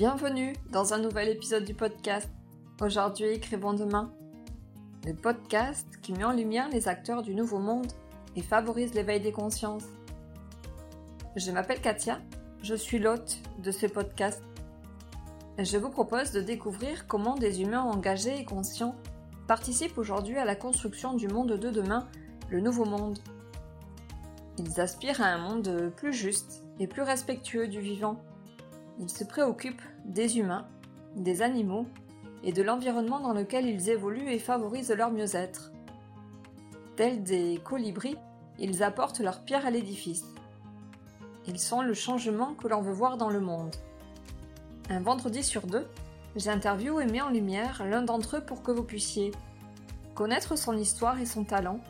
Bienvenue dans un nouvel épisode du podcast. Aujourd'hui, écrivons demain. Le podcast qui met en lumière les acteurs du nouveau monde et favorise l'éveil des consciences. Je m'appelle Katia, je suis l'hôte de ce podcast. Je vous propose de découvrir comment des humains engagés et conscients participent aujourd'hui à la construction du monde de demain, le nouveau monde. Ils aspirent à un monde plus juste et plus respectueux du vivant. Ils se préoccupent des humains, des animaux et de l'environnement dans lequel ils évoluent et favorisent leur mieux-être. Tels des colibris, ils apportent leur pierre à l'édifice. Ils sont le changement que l'on veut voir dans le monde. Un vendredi sur deux, j'interviewe et mets en lumière l'un d'entre eux pour que vous puissiez connaître son histoire et son talent,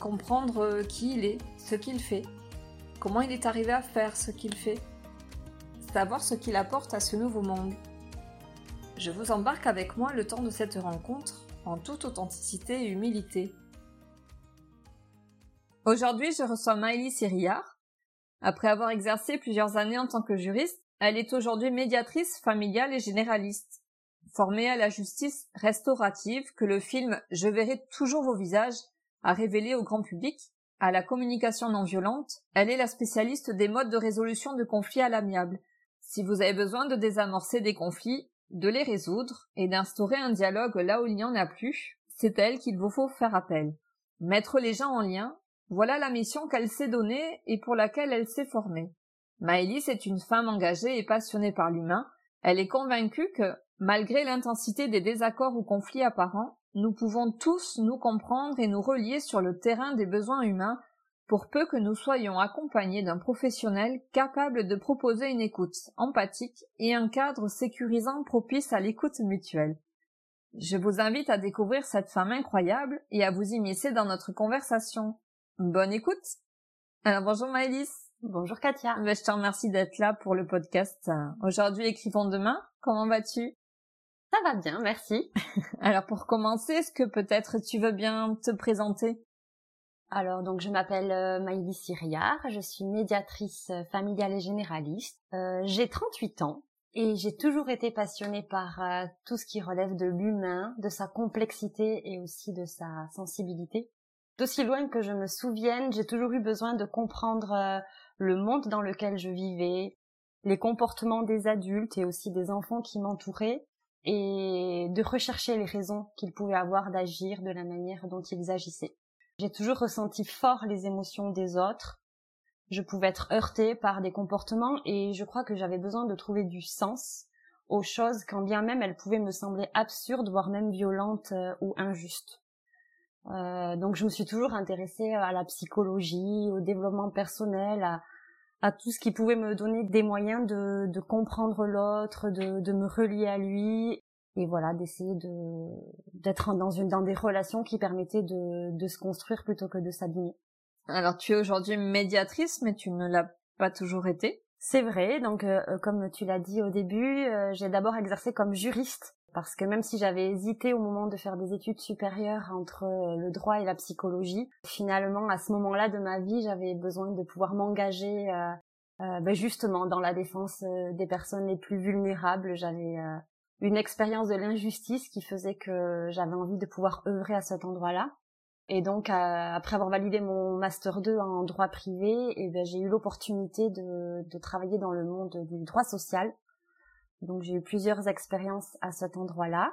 comprendre qui il est, ce qu'il fait, comment il est arrivé à faire ce qu'il fait, savoir ce qu'il apporte à ce nouveau monde. Je vous embarque avec moi le temps de cette rencontre en toute authenticité et humilité. Aujourd'hui, je reçois Maëlys Siriard. Après avoir exercé plusieurs années en tant que juriste, elle est aujourd'hui médiatrice familiale et généraliste. Formée à la justice restaurative que le film Je verrai toujours vos visages a révélé au grand public, à la communication non violente, elle est la spécialiste des modes de résolution de conflits à l'amiable. Si vous avez besoin de désamorcer des conflits, de les résoudre et d'instaurer un dialogue là où il n'y en a plus, c'est elle qu'il vous faut faire appel. Mettre les gens en lien, voilà la mission qu'elle s'est donnée et pour laquelle elle s'est formée. Maëlys est une femme engagée et passionnée par l'humain. Elle est convaincue que, malgré l'intensité des désaccords ou conflits apparents, nous pouvons tous nous comprendre et nous relier sur le terrain des besoins humains pour peu que nous soyons accompagnés d'un professionnel capable de proposer une écoute empathique et un cadre sécurisant propice à l'écoute mutuelle. Je vous invite à découvrir cette femme incroyable et à vous immiscer dans notre conversation. Bonne écoute Alors bonjour Maëlys Bonjour Katia ben, Je te remercie d'être là pour le podcast. Aujourd'hui, écrivons demain. Comment vas-tu? Ça va bien, merci. Alors pour commencer, est-ce que peut-être tu veux bien te présenter? Alors donc je m'appelle euh, Maïli Siriard, je suis médiatrice euh, familiale et généraliste. Euh, j'ai 38 ans et j'ai toujours été passionnée par tout ce qui relève de l'humain, de sa complexité et aussi de sa sensibilité. D'aussi loin que je me souvienne, j'ai toujours eu besoin de comprendre le monde dans lequel je vivais, les comportements des adultes et aussi des enfants qui m'entouraient et de rechercher les raisons qu'ils pouvaient avoir d'agir de la manière dont ils agissaient. J'ai toujours ressenti fort les émotions des autres. Je pouvais être heurtée par des comportements et je crois que j'avais besoin de trouver du sens aux choses quand bien même elles pouvaient me sembler absurdes, voire même violentes euh, ou injustes. Euh, donc je me suis toujours intéressée à la psychologie, au développement personnel, à, tout ce qui pouvait me donner des moyens de, comprendre l'autre, de, me relier à lui, et voilà, d'essayer de d'être dans une dans des relations qui permettaient de, de se construire plutôt que de s'abîmer. Alors tu es aujourd'hui médiatrice, mais tu ne l'as pas toujours été. C'est vrai, donc euh, euh, comme tu l'as dit au début, euh, j'ai d'abord exercé comme juriste parce que même si j'avais hésité au moment de faire des études supérieures entre le droit et la psychologie, finalement à ce moment-là de ma vie, j'avais besoin de pouvoir m'engager euh, ben justement dans la défense des personnes les plus vulnérables. J'avais une expérience de l'injustice qui faisait que j'avais envie de pouvoir œuvrer à cet endroit-là. Et donc, après avoir validé mon master 2 en droit privé, et eh ben, j'ai eu l'opportunité de, de, travailler dans le monde du droit social. Donc, j'ai eu plusieurs expériences à cet endroit-là,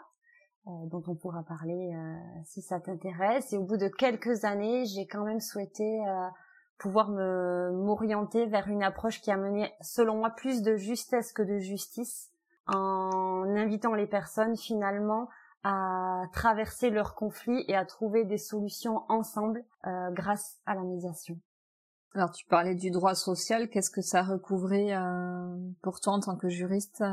euh, dont on pourra parler euh, si ça t'intéresse. Et au bout de quelques années, j'ai quand même souhaité euh, pouvoir me m'orienter vers une approche qui a mené, selon moi, plus de justesse que de justice, en invitant les personnes finalement à traverser leurs conflits et à trouver des solutions ensemble euh, grâce à la médiation. Alors tu parlais du droit social, qu'est-ce que ça recouvrait euh, pour toi en tant que juriste?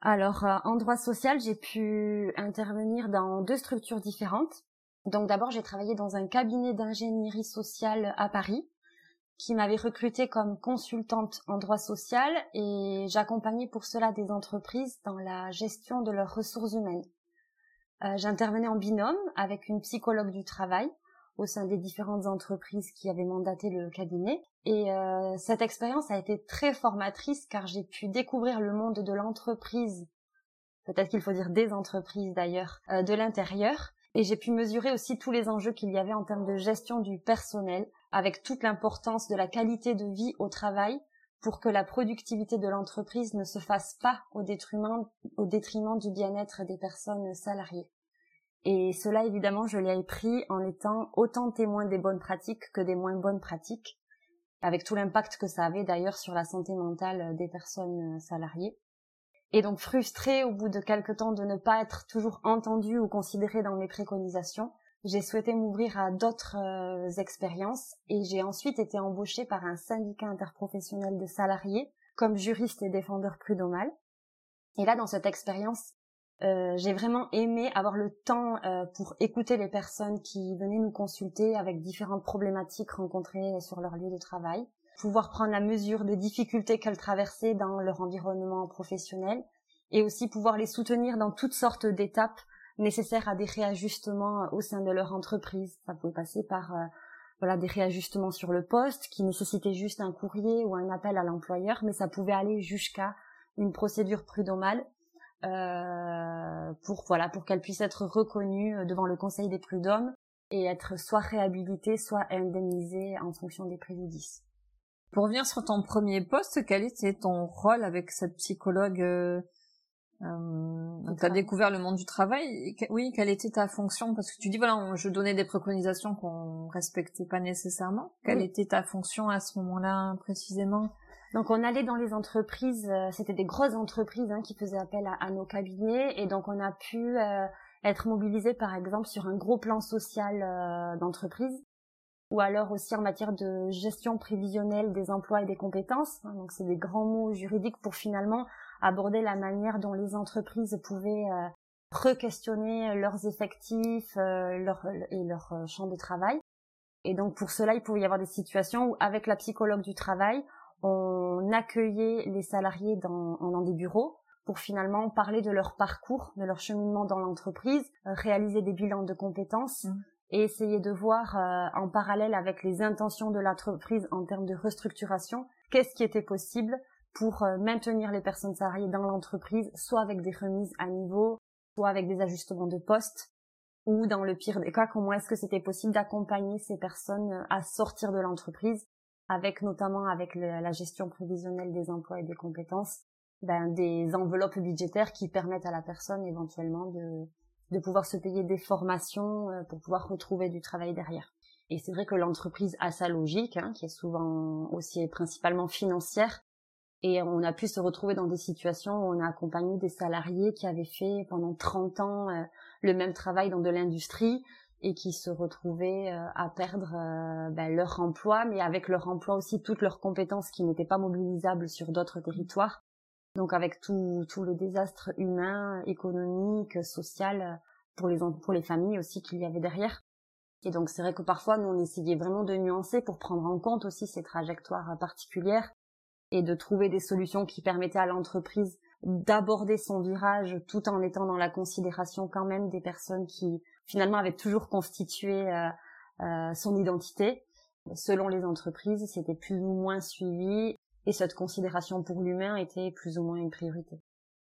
Alors euh, en droit social, j'ai pu intervenir dans deux structures différentes. Donc d'abord, j'ai travaillé dans un cabinet d'ingénierie sociale à Paris qui m'avait recrutée comme consultante en droit social et j'accompagnais pour cela des entreprises dans la gestion de leurs ressources humaines. Euh, j'intervenais en binôme avec une psychologue du travail au sein des différentes entreprises qui avaient mandaté le cabinet. Et euh, cette expérience a été très formatrice car j'ai pu découvrir le monde de l'entreprise, peut-être qu'il faut dire des entreprises d'ailleurs, euh, de l'intérieur. Et j'ai pu mesurer aussi tous les enjeux qu'il y avait en termes de gestion du personnel, avec toute l'importance de la qualité de vie au travail pour que la productivité de l'entreprise ne se fasse pas au détriment, du bien-être des personnes salariées. Et cela, évidemment, je l'ai appris en étant autant témoin des bonnes pratiques que des moins bonnes pratiques, avec tout l'impact que ça avait d'ailleurs sur la santé mentale des personnes salariées. Et donc frustrée au bout de quelque temps de ne pas être toujours entendue ou considérée dans mes préconisations, j'ai souhaité m'ouvrir à d'autres euh, expériences et j'ai ensuite été embauchée par un syndicat interprofessionnel de salariés comme juriste et défendeur prud'homal. Et là, dans cette expérience, euh, j'ai vraiment aimé avoir le temps euh, pour écouter les personnes qui venaient nous consulter avec différentes problématiques rencontrées sur leur lieu de travail, pouvoir prendre la mesure des difficultés qu'elles traversaient dans leur environnement professionnel et aussi pouvoir les soutenir dans toutes sortes d'étapes nécessaires à des réajustements au sein de leur entreprise. Ça pouvait passer par euh, voilà des réajustements sur le poste qui nécessitaient juste un courrier ou un appel à l'employeur, mais ça pouvait aller jusqu'à une procédure prud'homale euh, pour voilà pour qu'elle puisse être reconnue euh, devant le Conseil des prud'hommes et être soit réhabilitée, soit indemnisée en fonction des préjudices. Pour revenir sur ton premier poste, quel était ton rôle avec cette psychologue euh, euh, tu as découvert le monde du travail. Oui, quelle était ta fonction? Parce que tu dis, voilà, je donnais des préconisations qu'on respectait pas nécessairement. Quelle était ta fonction à ce moment-là précisément? Donc on allait dans les entreprises, euh, c'était des grosses entreprises hein, qui faisaient appel à, nos cabinets et donc on a pu euh, être mobilisé par exemple sur un gros plan social euh, d'entreprise ou alors aussi en matière de gestion prévisionnelle des emplois et des compétences. Hein. donc c'est des grands mots juridiques pour finalement aborder la manière dont les entreprises pouvaient euh, re-questionner leurs effectifs euh, leur, et leur euh, champ de travail. Et donc pour cela, il pouvait y avoir des situations où avec la psychologue du travail, on accueillait les salariés dans, dans des bureaux pour finalement parler de leur parcours, de leur cheminement dans l'entreprise, réaliser des bilans de compétences mmh. et essayer de voir en parallèle avec les intentions de l'entreprise en termes de restructuration, qu'est-ce qui était possible pour euh, maintenir les personnes salariées dans l'entreprise, soit avec des remises à niveau, soit avec des ajustements de poste, ou dans le pire des cas, comment est-ce que c'était possible d'accompagner ces personnes euh, à sortir de l'entreprise, avec notamment avec la gestion prévisionnelle des emplois et des compétences, ben, des enveloppes budgétaires qui permettent à la personne éventuellement de, de pouvoir se payer des formations euh, pour pouvoir retrouver du travail derrière. Et c'est vrai que l'entreprise a sa logique, hein, qui est souvent aussi principalement financière, et on a pu se retrouver dans des situations où on a accompagné des salariés qui avaient fait pendant 30 ans euh, le même travail dans de l'industrie et qui se retrouvaient euh, à perdre euh, ben, leur emploi, mais avec leur emploi aussi toutes leurs compétences qui n'étaient pas mobilisables sur d'autres territoires. Donc avec tout, tout le désastre humain, économique, social pour les, pour les familles aussi qu'il y avait derrière. Et donc c'est vrai que parfois nous on essayait vraiment de nuancer pour prendre en compte aussi ces trajectoires particulières et de trouver des solutions qui permettaient à l'entreprise d'aborder son virage tout en étant dans la considération quand même des personnes qui finalement avaient toujours constitué euh, euh, son identité. Selon les entreprises, c'était plus ou moins suivi et cette considération pour l'humain était plus ou moins une priorité.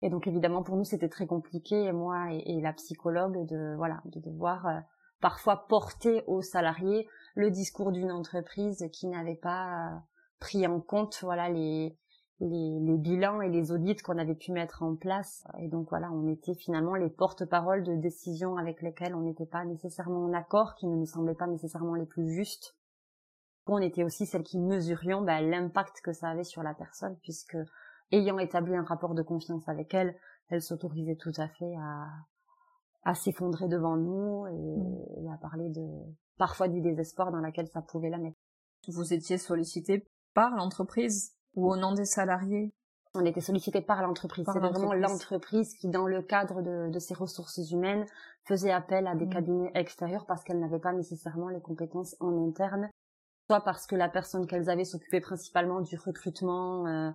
Et donc évidemment pour nous c'était très compliqué, moi et, la psychologue, de voilà de devoir euh, parfois porter aux salariés le discours d'une entreprise qui n'avait pas pris en compte voilà les, les, les bilans et les audits qu'on avait pu mettre en place. Et donc voilà, on était finalement les porte-paroles de décisions avec lesquelles on n'était pas nécessairement en accord, qui ne nous semblaient pas nécessairement les plus justes. On était aussi celles qui mesurions bah, l'impact que ça avait sur la personne, puisque ayant établi un rapport de confiance avec elle, elle s'autorisait tout à fait à, à s'effondrer devant nous et, et, à parler de parfois du désespoir dans lequel ça pouvait la mettre. Vous étiez sollicité par l'entreprise ou au nom des salariés on était sollicité par l'entreprise. C'est vraiment l'entreprise qui, dans le cadre de, de, ses ressources humaines, faisait appel à des mmh. cabinets extérieurs parce qu'elle n'avait pas nécessairement les compétences en interne, soit parce que la personne qu'elles avaient s'occupait principalement du recrutement euh,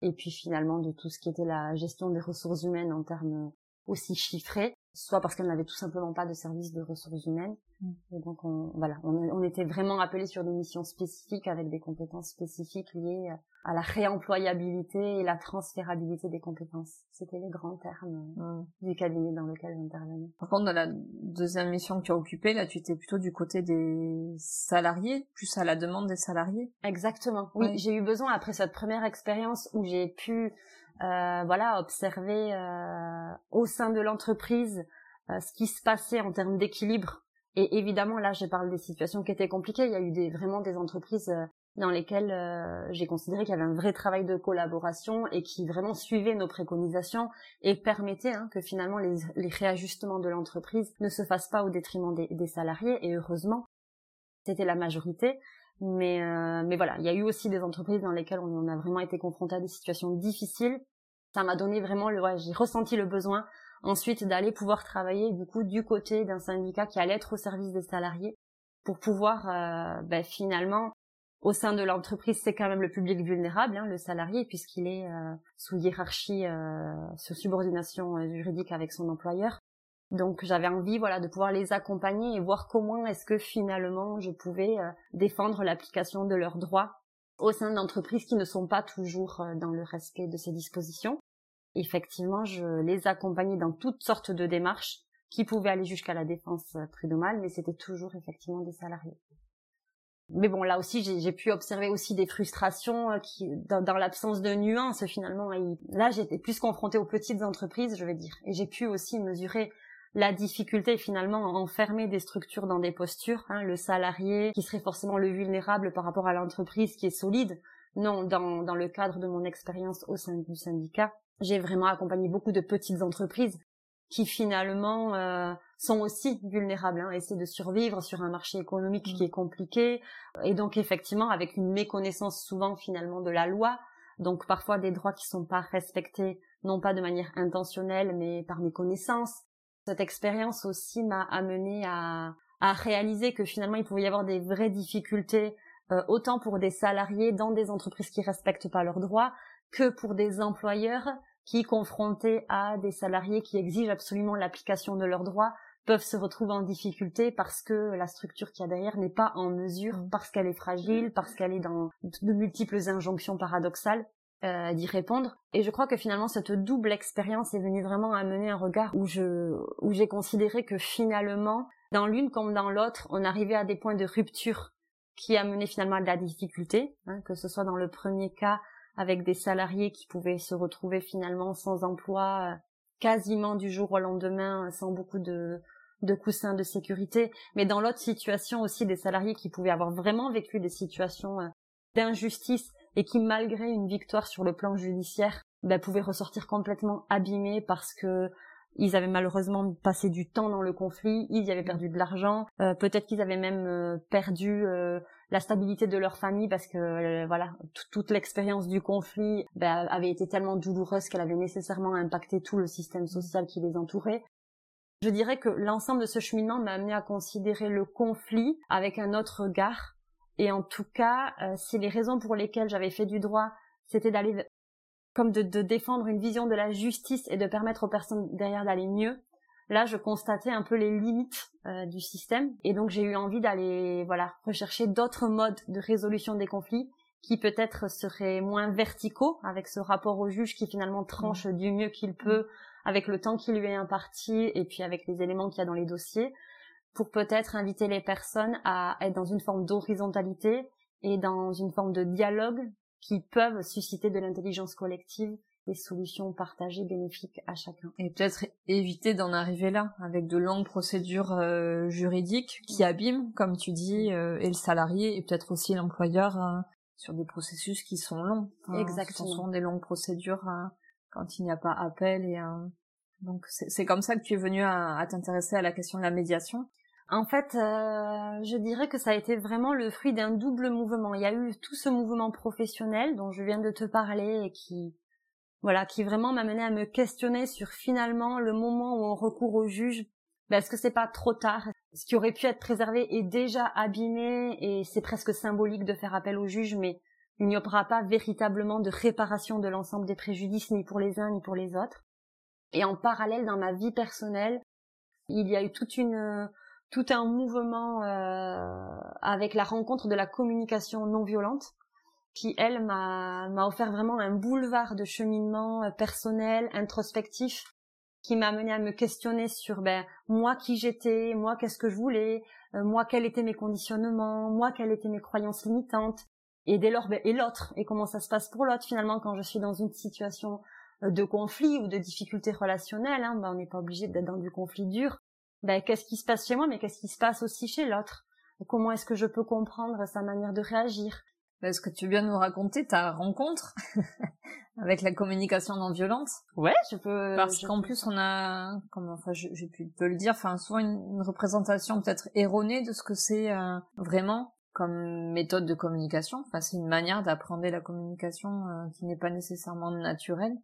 et puis finalement de tout ce qui était la gestion des ressources humaines en termes aussi chiffrés, soit parce qu'elles n'avaient tout simplement pas de service de ressources humaines. Mm. Et donc, on, voilà, on, était vraiment appelés sur des missions spécifiques avec des compétences spécifiques liées à la réemployabilité et la transférabilité des compétences. C'était les grands termes mm. du cabinet dans lequel j'intervenais. Par contre, dans la deuxième mission que tu as occupée, là, tu étais plutôt du côté des salariés, plus à la demande des salariés. Exactement. Oui, j'ai eu besoin après cette première expérience où j'ai pu euh, voilà, observer euh, au sein de l'entreprise euh, ce qui se passait en termes d'équilibre. Et évidemment, là, je parle des situations qui étaient compliquées. Il y a eu des, vraiment des entreprises dans lesquelles j'ai considéré qu'il y avait un vrai travail de collaboration et qui vraiment suivaient nos préconisations et permettaient hein, que finalement les, les, réajustements de l'entreprise ne se fassent pas au détriment des, des salariés. Et heureusement, c'était la majorité. Mais, mais voilà, il y a eu aussi des entreprises dans lesquelles on a vraiment été confronté à des situations difficiles ça m'a donné vraiment le, ouais, j'ai ressenti le besoin ensuite d'aller pouvoir travailler du coup du côté d'un syndicat qui allait être au service des salariés pour pouvoir euh, ben, finalement au sein de l'entreprise c'est quand même le public vulnérable hein, le salarié puisqu'il est euh, sous hiérarchie euh, sous subordination euh, juridique avec son employeur donc j'avais envie voilà de pouvoir les accompagner et voir comment est-ce que finalement je pouvais défendre l'application de leurs droits au sein d'entreprises qui ne sont pas toujours euh, dans le respect de ces dispositions. Effectivement, je les accompagnais dans toutes sortes de démarches qui pouvaient aller jusqu'à la défense euh, prud'homale, mais c'était toujours effectivement des salariés. Mais bon, là aussi, j'ai pu observer aussi des frustrations euh, qui, dans, l'absence de nuances finalement. là, j'étais plus confrontée aux petites entreprises, je vais dire, et j'ai pu aussi mesurer la difficulté finalement à enfermer des structures dans des postures, hein, le salarié qui serait forcément le vulnérable par rapport à l'entreprise qui est solide. Non, dans, dans le cadre de mon expérience au sein du syndicat, j'ai vraiment accompagné beaucoup de petites entreprises qui finalement euh, sont aussi vulnérables, hein, essaient de survivre sur un marché économique qui est compliqué, et donc effectivement avec une méconnaissance souvent finalement de la loi, donc parfois des droits qui sont pas respectés, non pas de manière intentionnelle, mais par méconnaissance, cette expérience aussi m'a amené à, à réaliser que finalement il pouvait y avoir des vraies difficultés euh, autant pour des salariés dans des entreprises qui respectent pas leurs droits que pour des employeurs qui, confrontés à des salariés qui exigent absolument l'application de leurs droits, peuvent se retrouver en difficulté parce que la structure qu'il y a derrière n'est pas en mesure, mmh. parce qu'elle est fragile, parce qu'elle est dans de multiples injonctions paradoxales, euh, d'y répondre. Et je crois que finalement cette double expérience est venue vraiment amener un regard où je où j'ai considéré que finalement dans l'une comme dans l'autre, on arrivait à des points de rupture qui amenaient finalement à de la difficulté, hein, que ce soit dans le premier cas avec des salariés qui pouvaient se retrouver finalement sans emploi euh, quasiment du jour au lendemain, sans beaucoup de de coussins de sécurité, mais dans l'autre situation aussi des salariés qui pouvaient avoir vraiment vécu des situations euh, d'injustice et qui, malgré une victoire sur le plan judiciaire, ben, pouvaient ressortir complètement abîmés parce que ils avaient malheureusement passé du temps dans le conflit, ils y avaient perdu de l'argent, euh, peut-être qu'ils avaient même euh, perdu euh, la stabilité de leur famille parce que voilà toute l'expérience du conflit ben, avait été tellement douloureuse qu'elle avait nécessairement impacté tout le système social qui les entourait. Je dirais que l'ensemble de ce cheminement m'a amené à considérer le conflit avec un autre regard et en tout cas, euh, si les raisons pour lesquelles j'avais fait du droit, c'était d'aller comme de, défendre une vision de la justice et de permettre aux personnes derrière d'aller mieux, là je constatais un peu les limites euh, du système et donc j'ai eu envie d'aller voilà rechercher d'autres modes de résolution des conflits qui peut-être seraient moins verticaux avec ce rapport au juge qui finalement tranche mmh. du mieux qu'il peut avec le temps qui lui est imparti et puis avec les éléments qu'il y a dans les dossiers pour peut-être inviter les personnes à être dans une forme d'horizontalité et dans une forme de dialogue qui peuvent susciter de l'intelligence collective des solutions partagées bénéfiques à chacun. Et peut-être éviter d'en arriver là, avec de longues procédures euh, juridiques qui abîment, comme tu dis, euh, et le salarié et peut-être aussi l'employeur euh, sur des processus qui sont longs. Exactement. Ce sont des longues procédures quand il n'y a pas appel et donc c'est comme ça que tu es venu à, à t'intéresser à la question de la médiation. En fait, euh, je dirais que ça a été vraiment le fruit d'un double mouvement. Il y a eu tout ce mouvement professionnel dont je viens de te parler et qui, voilà, qui vraiment m'a mené à me questionner sur finalement le moment où on recourt au juge. Ben, est-ce que c'est pas trop tard? Ce qui aurait pu être préservé est déjà abîmé et c'est presque symbolique de faire appel au juge, mais il n'y aura pas véritablement de réparation de l'ensemble des préjudices ni pour les uns ni pour les autres. Et en parallèle, dans ma vie personnelle, Il y a eu toute une tout un mouvement avec la rencontre de la communication non violente qui elle m'a m'a offert vraiment un boulevard de cheminement personnel, introspectif qui m'a amené à me questionner sur ben moi qui j'étais, moi qu'est-ce que je voulais, euh, moi quels étaient mes conditionnements, moi quelles étaient mes croyances limitantes, et dès lors ben, et l'autre et comment ça se passe pour l'autre. Finalement quand je suis dans une situation euh, de conflit ou de difficulté relationnelle, hein, ben, on n'est pas obligé d'être dans du conflit dur. Ben qu'est-ce qui se passe chez moi, mais qu'est-ce qui se passe aussi chez l'autre? Comment est-ce que je peux comprendre sa manière de réagir? Est-ce que tu viens nous raconter ta rencontre avec la communication non violente Ouais, je peux. Parce qu'en plus, on a, comment, enfin, j'ai pu te le dire, enfin, souvent une, représentation peut-être erronée de ce que c'est euh, vraiment comme méthode de communication. Enfin, c'est une manière d'apprendre la communication euh, qui n'est pas nécessairement naturelle.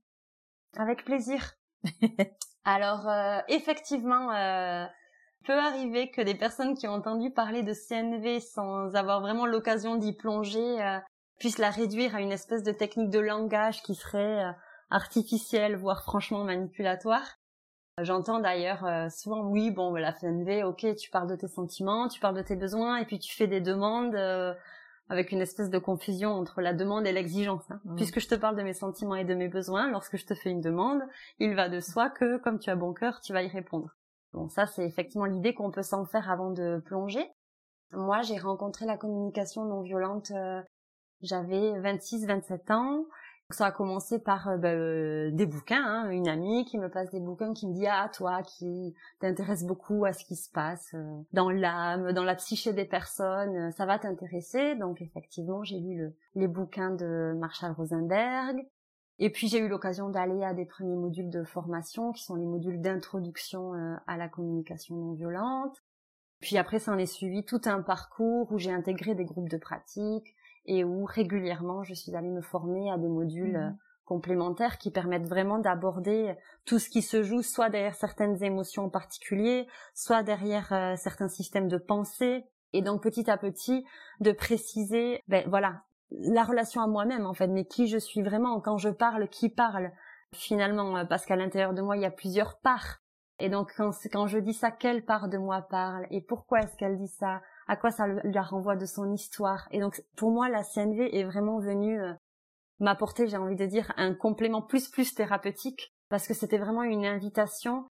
Avec plaisir. Alors, euh, effectivement, peut arriver que des personnes qui ont entendu parler de CNV sans avoir vraiment l'occasion d'y plonger euh, puissent la réduire à une espèce de technique de langage qui serait euh, artificielle, voire franchement manipulatoire. J'entends d'ailleurs euh, souvent oui bon la CNV ok tu parles de tes sentiments tu parles de tes besoins et puis tu fais des demandes avec une espèce de confusion entre la demande et l'exigence. Hein. Mmh. Puisque je te parle de mes sentiments et de mes besoins, lorsque je te fais une demande, il va de soi que, comme tu as bon cœur, tu vas y répondre. Bon, ça, c'est effectivement l'idée qu'on peut s'en faire avant de plonger. Moi, j'ai rencontré la communication non violente, euh, j'avais 26-27 ans. Ça a commencé par euh, bah, euh, des bouquins, hein, une amie qui me passe des bouquins, qui me dit ah toi qui t'intéresses beaucoup à ce qui se passe dans l'âme, dans la psyché des personnes, ça va t'intéresser. Donc effectivement j'ai lu les bouquins de Marshall Rosenberg, et puis j'ai eu l'occasion d'aller à des premiers modules de formation qui sont les modules d'introduction euh, à la communication non violente. Puis après, ça en est suivi tout un parcours où j'ai intégré des groupes de pratique et où régulièrement je suis allée me former à des modules mmh. euh, complémentaires qui permettent vraiment d'aborder tout ce qui se joue soit derrière certaines émotions en particulier, soit derrière euh, certains systèmes de pensée et donc petit à petit de préciser ben voilà la relation à moi-même en fait, mais qui je suis vraiment quand je parle, qui parle finalement, euh, parce qu'à l'intérieur de moi il y a plusieurs parts. Et donc quand, quand je dis ça, quelle part de moi parle et pourquoi est-ce qu'elle dit ça, à quoi ça la renvoie de son histoire? Et donc pour moi la CNV est vraiment venue euh, m'apporter, j'ai envie de dire, un complément plus plus thérapeutique parce que c'était vraiment une invitation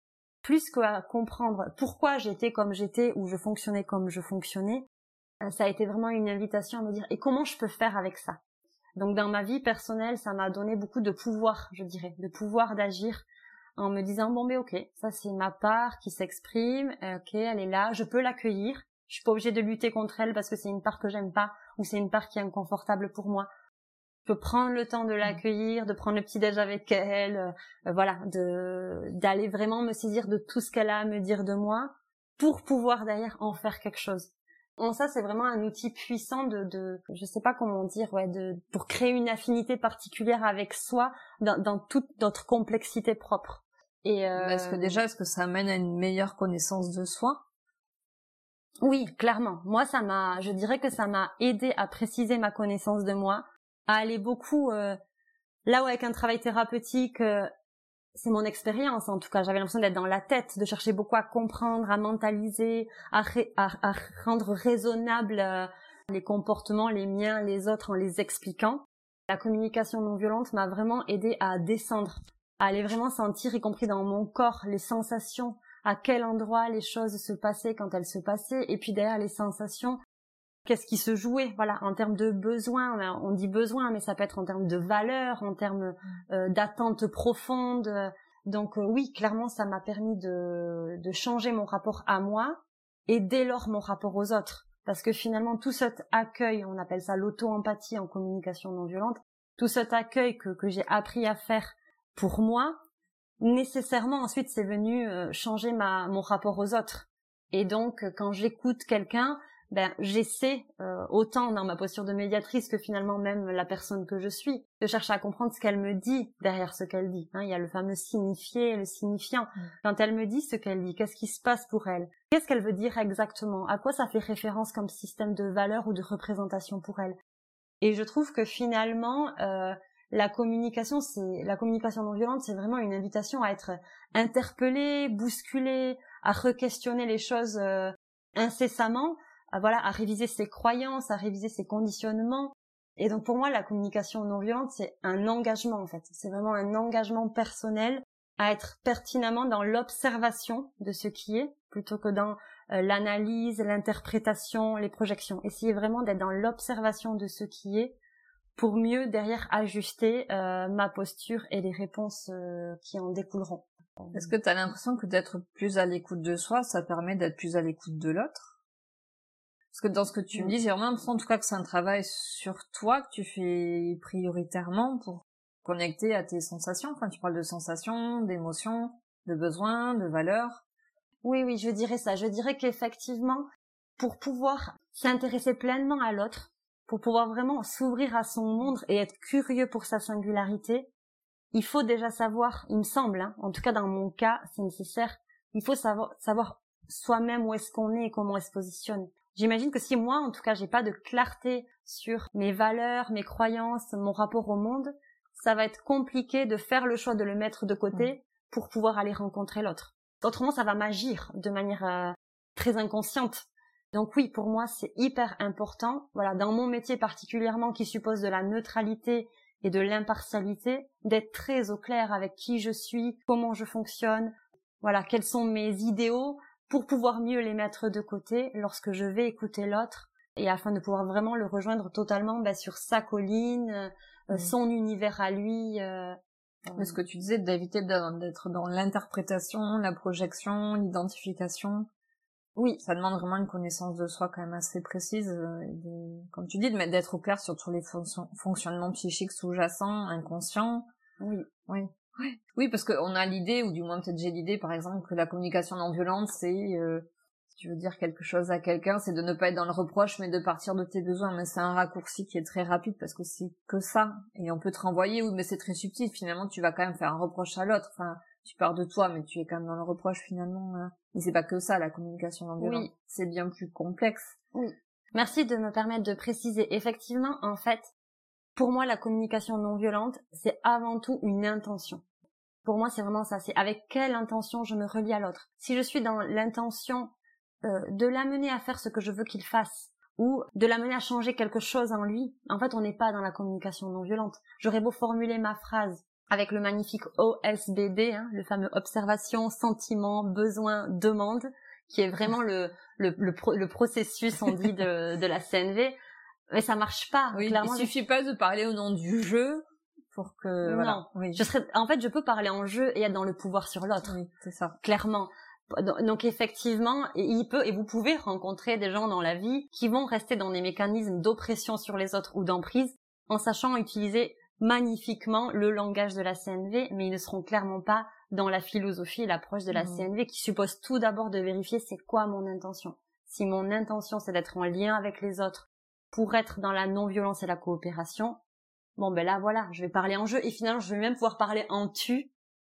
plus qu'à comprendre pourquoi j'étais comme j'étais ou je fonctionnais comme je fonctionnais, ça a été vraiment une invitation à me dire et comment je peux faire avec ça? Donc dans ma vie personnelle, ça m'a donné beaucoup de pouvoir, je dirais, de pouvoir d'agir en me disant bon mais ok, ça c'est ma part qui s'exprime, euh, ok elle est là, je peux l'accueillir, je suis pas obligée de lutter contre elle parce que c'est une part que j'aime pas ou c'est une part qui est inconfortable pour moi. Je peux prendre le temps de l'accueillir, de prendre le petit déj avec elle, euh, voilà, de d'aller vraiment me saisir de tout ce qu'elle a à me dire de moi pour pouvoir d'ailleurs en faire quelque chose. Bon, ça, c'est vraiment un outil puissant de, de, je sais pas comment dire, ouais, de, pour créer une affinité particulière avec soi dans, dans toute notre complexité propre. Et euh... Est-ce que déjà, est-ce que ça amène à une meilleure connaissance de soi? Oui, clairement. Moi, ça m'a, je dirais que ça m'a aidé à préciser ma connaissance de moi, à aller beaucoup euh, là où avec un travail thérapeutique, euh, c'est mon expérience en tout cas. J'avais l'impression d'être dans la tête, de chercher beaucoup à comprendre, à mentaliser, à, rendre raisonnable euh, les comportements, les miens, les autres en les expliquant. La communication non violente m'a vraiment aidé à descendre, à aller vraiment sentir, y compris dans mon corps, les sensations, à quel endroit les choses se passaient quand elles se passaient, et puis derrière les sensations, qu'est-ce qui se jouait voilà en termes de besoins on dit besoin mais ça peut être en termes de valeur en termes euh, d'attente profonde donc euh, oui clairement ça m'a permis de, de changer mon rapport à moi et dès lors mon rapport aux autres. Parce que finalement tout cet accueil on appelle ça l'auto-empathie en communication non violente tout cet accueil que, que j'ai appris à faire pour moi nécessairement ensuite c'est venu euh, changer ma mon rapport aux autres. Et donc quand j'écoute quelqu'un ben j'essaie euh, autant dans ma posture de médiatrice que finalement même la personne que je suis de chercher à comprendre ce qu'elle me dit derrière ce qu'elle dit. Hein, il y a le fameux signifié, le signifiant. Mm. Quand elle me dit ce qu'elle dit, qu'est-ce qui se passe pour elle? Qu'est-ce qu'elle veut dire exactement? À quoi ça fait référence comme système de valeur ou de représentation pour elle? Et je trouve que finalement euh, la communication, c'est la communication non violente, c'est vraiment une invitation à être interpellé, bousculé, à re-questionner les choses euh, incessamment, à, voilà, à réviser ses croyances, à réviser ses conditionnements. Et donc pour moi, la communication non violente, c'est un engagement en fait. C'est vraiment un engagement personnel à être pertinemment dans l'observation de ce qui est, plutôt que dans euh, l'analyse, l'interprétation, les projections. Essayer vraiment d'être dans l'observation de ce qui est pour mieux derrière ajuster euh, ma posture et les réponses euh, qui en découleront. Est-ce que tu as l'impression que d'être plus à l'écoute de soi, ça permet d'être plus à l'écoute de l'autre? Parce que dans ce que tu me dis, j'ai vraiment l'impression en tout cas que c'est un travail sur toi que tu fais prioritairement pour connecter à tes sensations. Enfin, tu parles de sensations, d'émotions, de besoins, de valeurs. Oui, oui, je dirais ça. Je dirais qu'effectivement, pour pouvoir s'intéresser pleinement à l'autre, pour pouvoir vraiment s'ouvrir à son monde et être curieux pour sa singularité, il faut déjà savoir, il me semble, hein, en tout cas dans mon cas, c'est nécessaire, il faut savoir, savoir soi-même où est-ce qu'on est et comment on se positionne. J'imagine que si moi, en tout cas, j'ai pas de clarté sur mes valeurs, mes croyances, mon rapport au monde, ça va être compliqué de faire le choix de le mettre de côté pour pouvoir aller rencontrer l'autre. Autrement, ça va m'agir de manière euh, très inconsciente. Donc oui, pour moi, c'est hyper important. Voilà, dans mon métier particulièrement qui suppose de la neutralité et de l'impartialité, d'être très au clair avec qui je suis, comment je fonctionne, voilà, quels sont mes idéaux pour pouvoir mieux les mettre de côté lorsque je vais écouter l'autre et afin de pouvoir vraiment le rejoindre totalement bah, sur sa colline, euh, mmh. son univers à lui. Euh, ce que tu disais d'éviter d'être dans l'interprétation, la projection, l'identification, oui, ça demande vraiment une connaissance de soi quand même assez précise, euh, comme tu dis, de d'être au clair sur tous les fonctionnements psychiques sous-jacents, inconscients. Oui, oui. Oui, parce qu'on a l'idée, ou du moins peut-être j'ai l'idée, par exemple, que la communication non violente, c'est, euh, si tu veux dire quelque chose à quelqu'un, c'est de ne pas être dans le reproche, mais de partir de tes besoins. Mais c'est un raccourci qui est très rapide parce que c'est que ça. Et on peut te renvoyer, oui, mais c'est très subtil. Finalement, tu vas quand même faire un reproche à l'autre. Enfin, tu pars de toi, mais tu es quand même dans le reproche finalement. Hein. Mais c'est pas que ça, la communication non violente. Oui. C'est bien plus complexe. Oui. Merci de me permettre de préciser. Effectivement, en fait, pour moi, la communication non violente, c'est avant tout une intention. Pour moi, c'est vraiment ça. C'est avec quelle intention je me relie à l'autre. Si je suis dans l'intention euh, de l'amener à faire ce que je veux qu'il fasse, ou de l'amener à changer quelque chose en lui, en fait, on n'est pas dans la communication non violente. J'aurais beau formuler ma phrase avec le magnifique OSBD, hein, le fameux observation, sentiment, besoin, demande, qui est vraiment le, le, le, processus, on dit, de, de la CNV. Mais ça marche pas. Oui, clairement, il suffit pas de parler au nom du jeu pour que non. Oui. Je serais, en fait, je peux parler en jeu et être dans le pouvoir sur l'autre. Oui, c'est ça. Clairement. Donc effectivement, il peut et vous pouvez rencontrer des gens dans la vie qui vont rester dans des mécanismes d'oppression sur les autres ou d'emprise en sachant utiliser magnifiquement le langage de la CNV, mais ils ne seront clairement pas dans la philosophie et l'approche de la CNV qui suppose tout d'abord de vérifier c'est quoi mon intention. Si mon intention c'est d'être en lien avec les autres pour être dans la non-violence et la coopération, bon ben là voilà, je vais parler en jeu et finalement je vais même pouvoir parler en tu,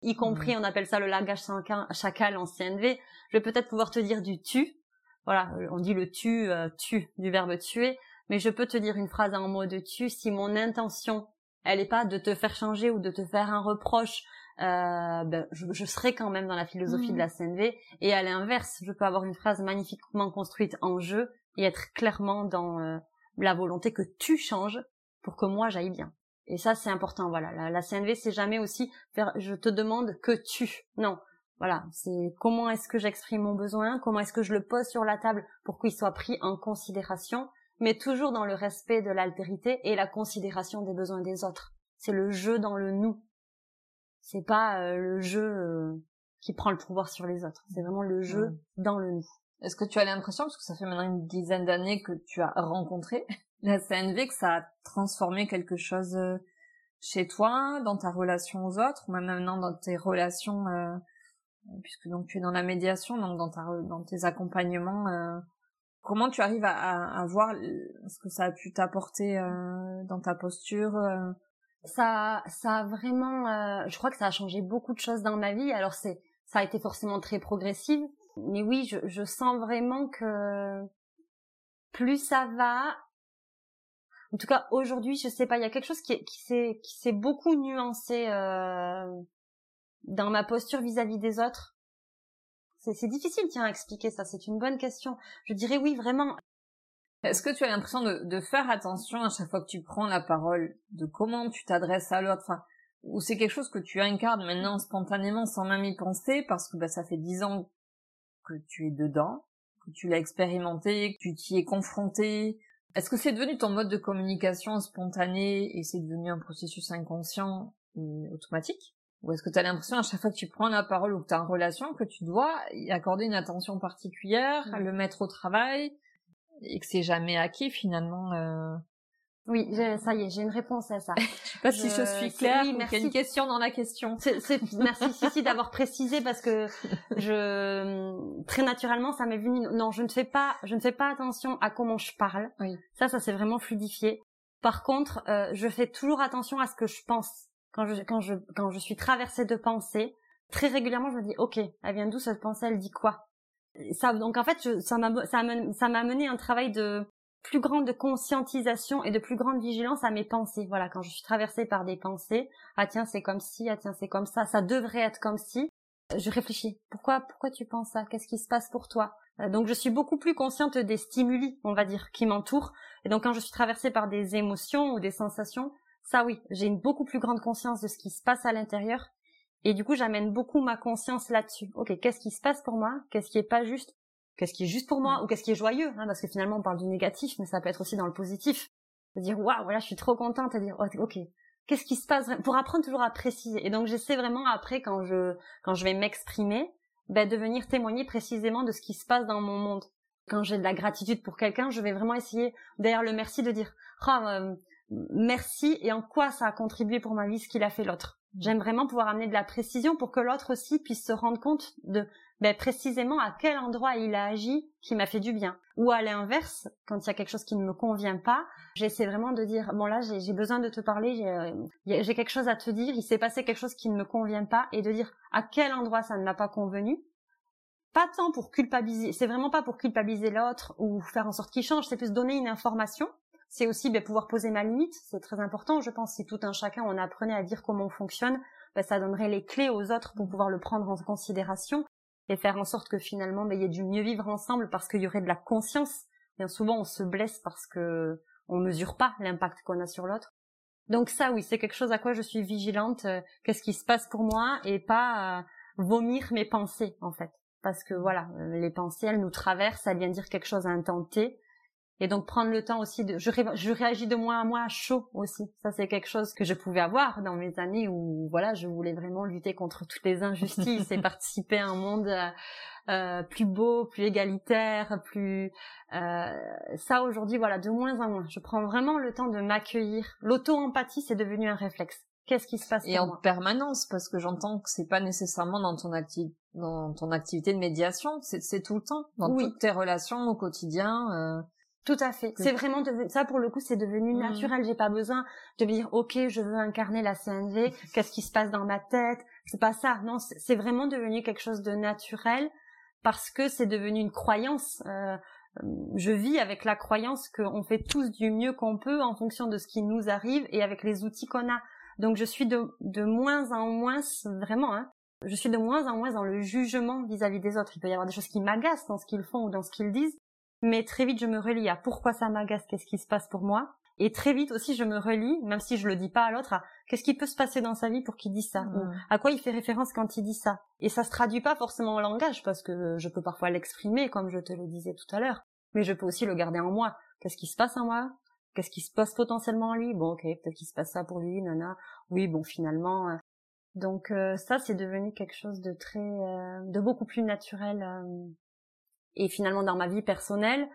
y compris on appelle ça le langage chacal en CNV, je vais peut-être pouvoir te dire du tu, voilà, on dit le tu, euh, tu du verbe tuer, mais je peux te dire une phrase en mot de tu si mon intention elle est pas de te faire changer ou de te faire un reproche. Euh, ben, je, je, serai quand même dans la philosophie de la mmh. CNV. Et à l'inverse, je peux avoir une phrase magnifiquement construite en jeu et être clairement dans euh, la volonté que tu changes pour que moi j'aille bien. Et ça, c'est important. Voilà, la, la CNV, c'est jamais aussi faire. Je te demande que tu. Non. Voilà, c'est comment est-ce que j'exprime mon besoin, comment est-ce que je le pose sur la table pour qu'il soit pris en considération mais toujours dans le respect de l'altérité et la considération des besoins des autres. C'est le jeu dans le nous. C'est pas euh, le jeu euh, qui prend le pouvoir sur les autres. C'est vraiment le jeu dans le nous. Est-ce que tu as l'impression, parce que ça fait maintenant une dizaine d'années que tu as rencontré la CNV, que ça a transformé quelque chose euh, chez toi, dans ta relation aux autres, ou même maintenant dans tes relations, puisque donc tu es dans la médiation, donc dans, ta, dans tes accompagnements Comment tu arrives à, voir ce que ça a pu t'apporter euh, dans ta posture euh? Ça, ça a vraiment, euh, je crois que ça a changé beaucoup de choses dans ma vie. Alors c'est, ça a été forcément très progressif, mais oui, je, sens vraiment que plus ça va, en tout cas aujourd'hui, je sais pas, il y a quelque chose qui, s'est beaucoup nuancé dans ma posture vis-à-vis des autres C'est difficile, tiens, à expliquer ça. C'est une bonne question. Je dirais oui, vraiment. Est-ce que tu as l'impression de, faire attention à chaque fois que tu prends la parole, de comment tu t'adresses à l'autre, enfin, ou c'est quelque chose que tu incarnes maintenant spontanément sans même y penser parce que bah, ça fait dix ans que tu es dedans, que tu l'as expérimenté, que tu t'y es confronté. Est-ce que c'est devenu ton mode de communication spontané et c'est devenu un processus inconscient et automatique? Ou est-ce que tu as l'impression à chaque fois que tu prends la parole ou que tu as une relation que tu dois y accorder une attention particulière, le mettre au travail et que c'est jamais acquis finalement euh... Oui, ça y est, j'ai une réponse à ça. je sais pas si je suis claire. Oui, merci. Il y a une question dans la question. merci Cici d'avoir précisé parce que je très naturellement ça m'est venu. Non, je ne fais pas, je ne fais pas attention à comment je parle. Oui. Ça, ça s'est vraiment fluidifié. Par contre, euh, je fais toujours attention à ce que je pense quand je quand je quand je suis traversée de pensées. Très régulièrement, je me dis, ok, elle vient d'où cette pensée Elle dit quoi? Ça, donc en fait, je, ça m'a ça m'a mené un travail de plus grande conscientisation et de plus grande vigilance à mes pensées. Voilà, quand je suis traversée par des pensées, ah tiens c'est comme si, ah tiens c'est comme ça, ça devrait être comme si. Je réfléchis. Pourquoi, pourquoi tu penses ça? Qu'est-ce qui se passe pour toi? Euh, Donc je suis beaucoup plus consciente des stimuli, on va dire, qui m'entourent. Et donc quand je suis traversée par des émotions ou des sensations, ça oui, j'ai une beaucoup plus grande conscience de ce qui se passe à l'intérieur. Et du coup, j'amène beaucoup ma conscience là-dessus. Ok, qu'est-ce qui se passe pour moi? Qu'est-ce qui est pas juste? Qu'est-ce qui est juste pour moi mm. ou qu'est-ce qui est joyeux, hein, parce que finalement on parle du négatif, mais ça peut être aussi dans le positif. De dire waouh, voilà, je suis trop contente, à dire ok, qu'est-ce qui se passe pour apprendre toujours à préciser. Et donc j'essaie vraiment après quand je quand je vais m'exprimer, ben, de venir témoigner précisément de ce qui se passe dans mon monde. Quand j'ai de la gratitude pour quelqu'un, je vais vraiment essayer derrière le merci de dire oh, merci et en quoi ça a contribué pour ma vie ce qu'il a fait l'autre. Mm. J'aime vraiment pouvoir amener de la précision pour que l'autre aussi puisse se rendre compte de ben, précisément à quel endroit il a agi qui m'a fait du bien. Ou à l'inverse, quand il y a quelque chose qui ne me convient pas, j'essaie vraiment de dire bon là j'ai besoin de te parler, j'ai quelque chose à te dire, il s'est passé quelque chose qui ne me convient pas, et de dire à quel endroit ça ne m'a pas convenu. Pas tant pour culpabiliser, c'est vraiment pas pour culpabiliser l'autre ou faire en sorte qu'il change, c'est plus donner une information. C'est aussi ben, pouvoir poser ma limite, c'est très important. Je pense si tout un chacun on apprenait à dire comment on fonctionne, ben, ça donnerait les clés aux autres pour pouvoir le prendre en considération et faire en sorte que finalement ben, il y ait du mieux vivre ensemble parce qu'il y aurait de la conscience. Bien souvent on se blesse parce que on mesure pas l'impact qu'on a sur l'autre. Donc ça oui, c'est quelque chose à quoi je suis vigilante, euh, qu'est-ce qui se passe pour moi et pas euh, vomir mes pensées en fait. Parce que voilà, euh, les pensées elles nous traversent, elles viennent dire quelque chose à T et donc prendre le temps aussi de, je, je réagis de moins à moins chaud aussi. Ça c'est quelque chose que je pouvais avoir dans mes années où voilà, je voulais vraiment lutter contre toutes les injustices et participer à un monde euh, euh, plus beau, plus égalitaire, plus euh, ça aujourd'hui voilà de moins en moins. Je prends vraiment le temps de m'accueillir. L'auto-empathie c'est devenu un réflexe. Qu'est-ce qui se passe Et en permanence parce que j'entends que c'est pas nécessairement dans ton activité dans ton activité de médiation, c'est tout le temps dans toutes tes relations au quotidien. Euh, tout à fait. C'est vraiment devenu, ça pour le coup, c'est devenu mmh. naturel. J'ai pas besoin de me dire, ok, je veux incarner la CNV. Qu'est-ce qui se passe dans ma tête? C'est pas ça. Non, c'est vraiment devenu quelque chose de naturel parce que c'est devenu une croyance. Euh, je vis avec la croyance qu'on fait tous du mieux qu'on peut en fonction de ce qui nous arrive et avec les outils qu'on a. Donc je suis de, de moins en moins, vraiment, hein, je suis de moins en moins dans le jugement vis-à-vis -vis des autres. Il peut y avoir des choses qui m'agacent dans ce qu'ils font ou dans ce qu'ils disent, mais très vite je me relie à pourquoi ça m'agace, qu'est-ce qui se passe pour moi. Et très vite aussi, je me relie, même si je le dis pas à l'autre, à qu'est-ce qui peut se passer dans sa vie pour qu'il dise ça, ou à quoi il fait référence quand il dit ça. Et ça se traduit pas forcément en langage, parce que je peux parfois l'exprimer, comme je te le disais tout à l'heure, mais je peux aussi le garder en moi. Qu'est-ce qui se passe en moi? Qu'est-ce qui se passe potentiellement en lui? Bon, ok, peut-être qu'il se passe ça pour lui, nana. Oui, bon, finalement. Euh. Donc euh, ça, c'est devenu quelque chose de très, euh, de beaucoup plus naturel et finalement dans ma vie personnelle.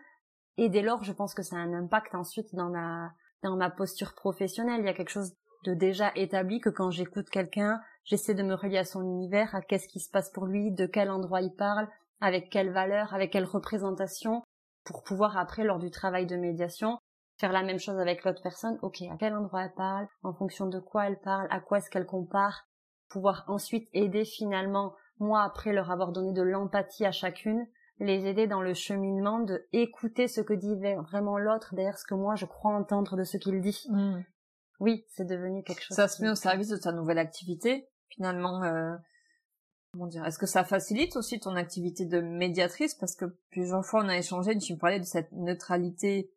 Et dès lors, je pense que ça a un impact ensuite dans ma dans ma posture professionnelle. Il y a quelque chose de déjà établi que quand j'écoute quelqu'un, j'essaie de me relier à son univers, à qu'est-ce qui se passe pour lui, de quel endroit il parle, avec quelle valeur, avec quelle représentation, pour pouvoir après, lors du travail de médiation, faire la même chose avec l'autre personne. Ok, à quel endroit elle parle, en fonction de quoi elle parle, à quoi est-ce qu'elle compare, pouvoir ensuite aider finalement, moi après leur avoir donné de l'empathie à chacune, les aider dans le cheminement de écouter ce que dit vraiment l'autre derrière ce que moi je crois entendre de ce qu'il dit. Mm. Oui, c'est devenu quelque chose. Ça se met au service de ta nouvelle activité, finalement. Euh, comment dire, est-ce que ça facilite aussi ton activité de médiatrice? Parce que plusieurs fois on a échangé, tu me parlais de cette neutralité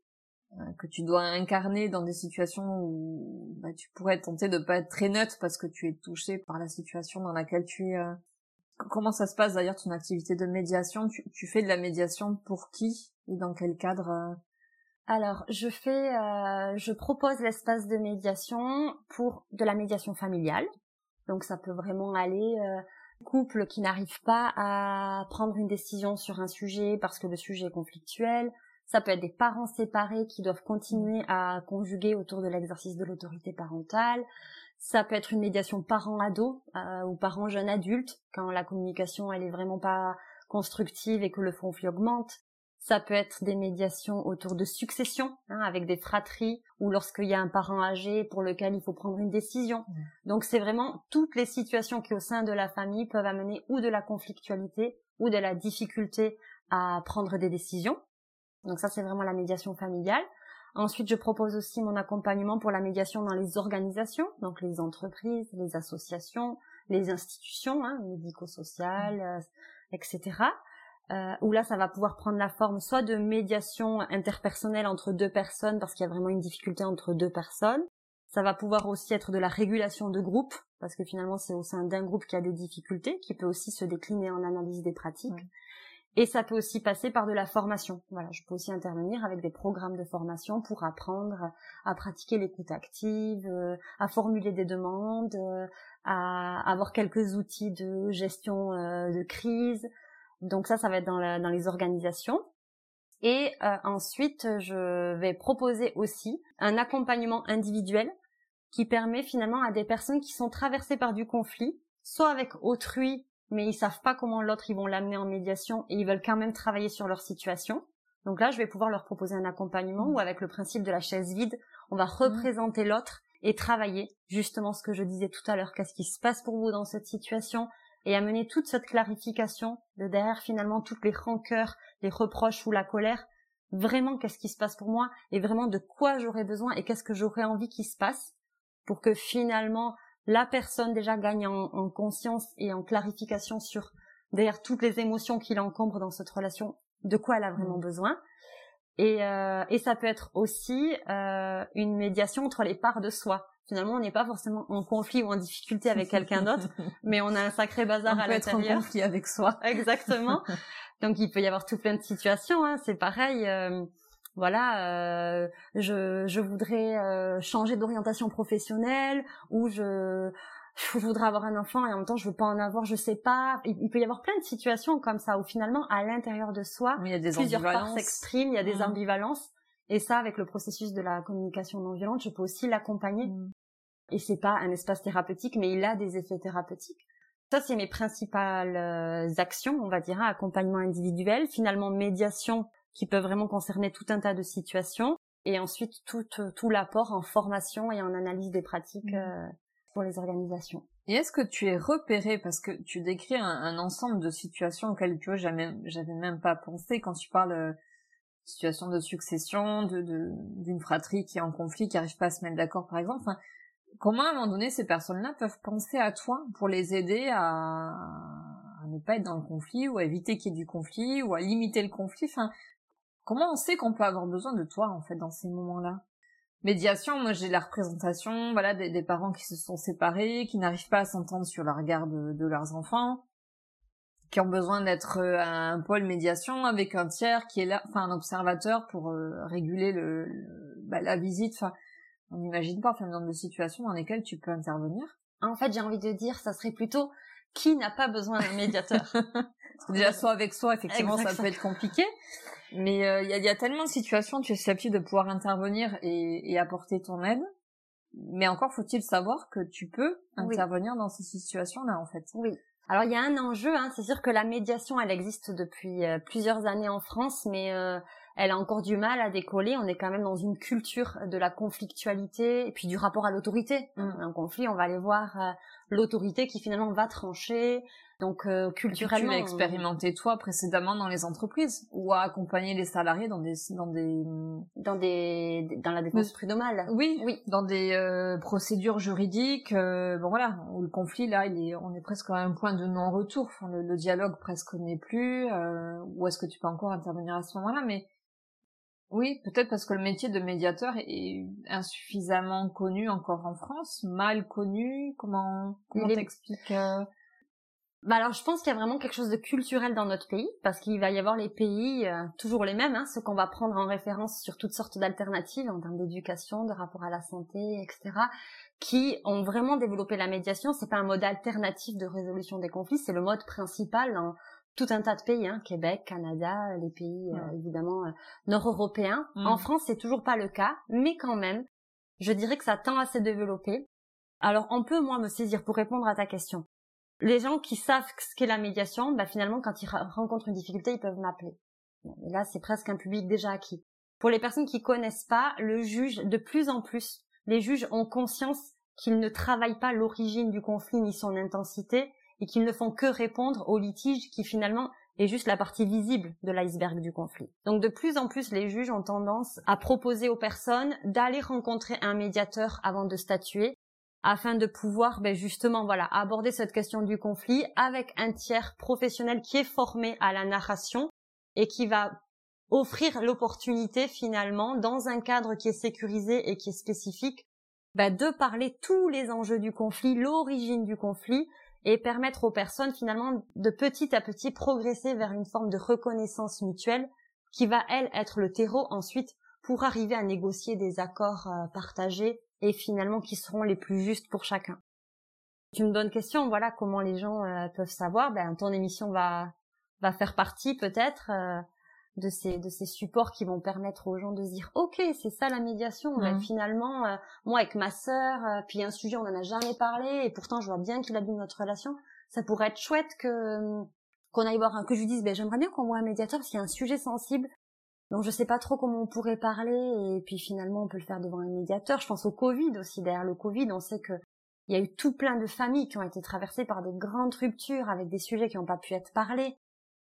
euh, que tu dois incarner dans des situations où bah, tu pourrais tenter de pas être très neutre parce que tu es touché par la situation dans laquelle tu es. Euh. Comment ça se passe d'ailleurs ton activité de médiation? Tu, fais de la médiation pour qui? Et dans quel cadre euh? Alors, je fais, euh, je propose l'espace de médiation pour de la médiation familiale. Donc, ça peut vraiment aller euh, couple qui n'arrive pas à prendre une décision sur un sujet parce que le sujet est conflictuel. Ça peut être des parents séparés qui doivent continuer à conjuguer autour de l'exercice de l'autorité parentale. Ça peut être une médiation parent-ado euh, ou parent-jeune adulte quand la communication elle est vraiment pas constructive et que le conflit augmente. Ça peut être des médiations autour de succession, hein, avec des fratries, ou lorsqu'il y a un parent âgé pour lequel il faut prendre une décision. Donc c'est vraiment toutes les situations qui au sein de la famille peuvent amener ou de la conflictualité ou de la difficulté à prendre des décisions. Donc ça c'est vraiment la médiation familiale. Ensuite, je propose aussi mon accompagnement pour la médiation dans les organisations, donc les entreprises, les associations, les institutions hein, médico-sociales, mmh. euh, etc euh, où là ça va pouvoir prendre la forme soit de médiation interpersonnelle entre deux personnes parce qu'il y a vraiment une difficulté entre deux personnes. Ça va pouvoir aussi être de la régulation de groupe parce que finalement c'est au sein d'un groupe qu'il y a des difficultés qui peut aussi se décliner en analyse des pratiques. Et ça peut aussi passer par de la formation. Voilà, je peux aussi intervenir avec des programmes de formation pour apprendre à pratiquer l'écoute active, euh, à formuler des demandes, euh, à avoir quelques outils de gestion de crise, donc ça, ça va être dans, dans les organisations. Et euh, ensuite, je vais proposer aussi un accompagnement individuel qui permet finalement à des personnes qui sont traversées par du conflit, soit avec autrui, mais ils savent pas comment l'autre ils vont l'amener en médiation et ils veulent quand même travailler sur leur situation. Donc là, je vais pouvoir leur proposer un accompagnement où avec le principe de la chaise vide, on va mmh. représenter l'autre et travailler justement ce que je disais tout à l'heure, qu'est-ce qui se passe pour vous dans cette situation, et amener toute cette clarification de derrière finalement toutes les rancœurs, les reproches ou la colère, vraiment qu'est-ce qui se passe pour moi? Et vraiment de quoi j'aurais besoin et qu'est-ce que j'aurais envie qu'il se passe pour que finalement la personne déjà gagne en, conscience et en clarification sur derrière toutes les émotions qui l'encombrent dans cette relation, de quoi elle a vraiment mmh. besoin. Et, euh, et ça peut être aussi euh, une médiation entre les parts de soi finalement on n'est pas forcément en conflit ou en difficulté avec quelqu'un d'autre, mais on a un sacré bazar à l'intérieur. On peut être en conflit avec soi. Exactement. Donc il peut y avoir tout plein de situations. Hein. C'est pareil. Euh, voilà, euh, je, je voudrais euh, changer d'orientation professionnelle ou je je voudrais avoir un enfant et en même temps je veux pas en avoir, je sais pas. Il, peut y avoir plein de situations comme ça où finalement à l'intérieur de soi, il y a des plusieurs parts s'expriment, il y a des mmh. ambivalences et ça, avec le processus de la communication non violente, je peux aussi l'accompagner. Mm. Et c'est pas un espace thérapeutique, mais il a des effets thérapeutiques. Ça, c'est mes principales euh, actions, on va dire, accompagnement individuel, finalement médiation qui peut vraiment concerner tout un tas de situations, et ensuite tout, tout l'apport en formation et en analyse des pratiques mm. euh, pour les organisations. Et est-ce que tu es repéré? Parce que tu décris un, ensemble de situations auxquelles tu vois j'avais même pas pensé quand tu parles euh, situation de succession, de d'une fratrie qui est en conflit, qui arrive pas à se mettre d'accord, par exemple. Enfin, comment à un moment donné ces personnes-là peuvent penser à toi pour les aider à, à ne pas être dans le conflit ou à éviter qu'il y ait du conflit ou à limiter le conflit? Enfin, comment on sait qu'on peut avoir besoin de toi en fait dans ces moments-là? Médiation, moi j'ai la représentation, voilà, des, des, parents qui se sont séparés, qui n'arrivent pas à s'entendre sur la regard de leurs enfants qui ont besoin d'être euh, un pôle médiation avec un tiers qui est là, enfin un observateur pour euh, réguler le, bah, la visite. Enfin, on n'imagine pas enfin, le nombre de situations dans lesquelles tu peux intervenir. En fait, j'ai envie de dire, ça serait plutôt qui n'a pas besoin d'un médiateur? Parce que déjà, soit avec soi, effectivement, ça peut être compliqué. Mais euh, il y, a, y, a, tellement de situations, tu es susceptible de pouvoir intervenir et, et apporter ton aide. Mais encore faut-il savoir que tu peux intervenir dans ces situations-là, en fait. Oui. Alors il y a un enjeu, hein, c'est sûr que la médiation, elle existe depuis euh, plusieurs années en France, mais euh, elle a encore du mal à décoller. On est quand même dans une culture de la conflictualité et puis du rapport à l'autorité. Mmh. Un conflit, on va aller voir euh, l'autorité qui finalement va trancher, Donc euh, culturellement, tu l'as expérimenté toi précédemment dans les entreprises ou à accompagner les salariés dans des dans des dans des dans la défense prud'homale. Oui, oui, dans des euh, procédures juridiques. Euh, bon voilà, où le conflit là, il est, on est presque à un point de non-retour. Enfin, le, le, dialogue presque n'est plus. Euh, ou est-ce que tu peux encore intervenir à ce moment-là? Mais oui, peut-être parce que le métier de médiateur est insuffisamment connu encore en France, mal connu. Comment comment t'expliques bah alors je pense qu'il y a vraiment quelque chose de culturel dans notre pays parce qu'il va y avoir les pays euh, toujours les mêmes, hein, ceux qu'on va prendre en référence sur toutes sortes d'alternatives en termes d'éducation, de rapport à la santé, etc., qui ont vraiment développé la médiation. C'est pas un mode alternatif de résolution des conflits, c'est le mode principal dans tout un tas de pays, hein, Québec, Canada, les pays euh, évidemment euh, nord-européens. Mm. En France, c'est toujours pas le cas, mais quand même, je dirais que ça tend à se développer. Alors on peut moi me saisir pour répondre à ta question les gens qui savent ce qu'est la médiation, bah finalement, quand ils rencontrent une difficulté, ils peuvent m'appeler. Et là, c'est presque un public déjà acquis. Pour les personnes qui connaissent pas, le juge, de plus en plus, les juges ont conscience qu'ils ne travaillent pas l'origine du conflit ni son intensité et qu'ils ne font que répondre au litige qui finalement est juste la partie visible de l'iceberg du conflit. Donc de plus en plus, les juges ont tendance à proposer aux personnes d'aller rencontrer un médiateur avant de statuer afin de pouvoir ben justement voilà aborder cette question du conflit avec un tiers professionnel qui est formé à la narration et qui va offrir l'opportunité finalement dans un cadre qui est sécurisé et qui est spécifique ben de parler tous les enjeux du conflit, l'origine du conflit et permettre aux personnes finalement de petit à petit progresser vers une forme de reconnaissance mutuelle qui va elle être le terreau ensuite pour arriver à négocier des accords euh, partagés et finalement qui seront les plus justes pour chacun. Tu me donnes question, voilà comment les gens euh, peuvent savoir. Ben ton émission va va faire partie peut-être euh, de ces de ces supports qui vont permettre aux gens de se dire ok c'est ça la médiation. Ben, mmh. finalement euh, moi avec ma sœur puis un sujet on en a jamais parlé et pourtant je vois bien qu'il abîme notre relation. Ça pourrait être chouette que qu'on aille voir un, que je lui dise ben j'aimerais bien qu'on voit un médiateur s'il y a un sujet sensible donc je sais pas trop comment on pourrait parler et puis finalement on peut le faire devant un médiateur. Je pense au Covid aussi. Derrière le Covid, on sait que il y a eu tout plein de familles qui ont été traversées par des grandes ruptures avec des sujets qui n'ont pas pu être parlés.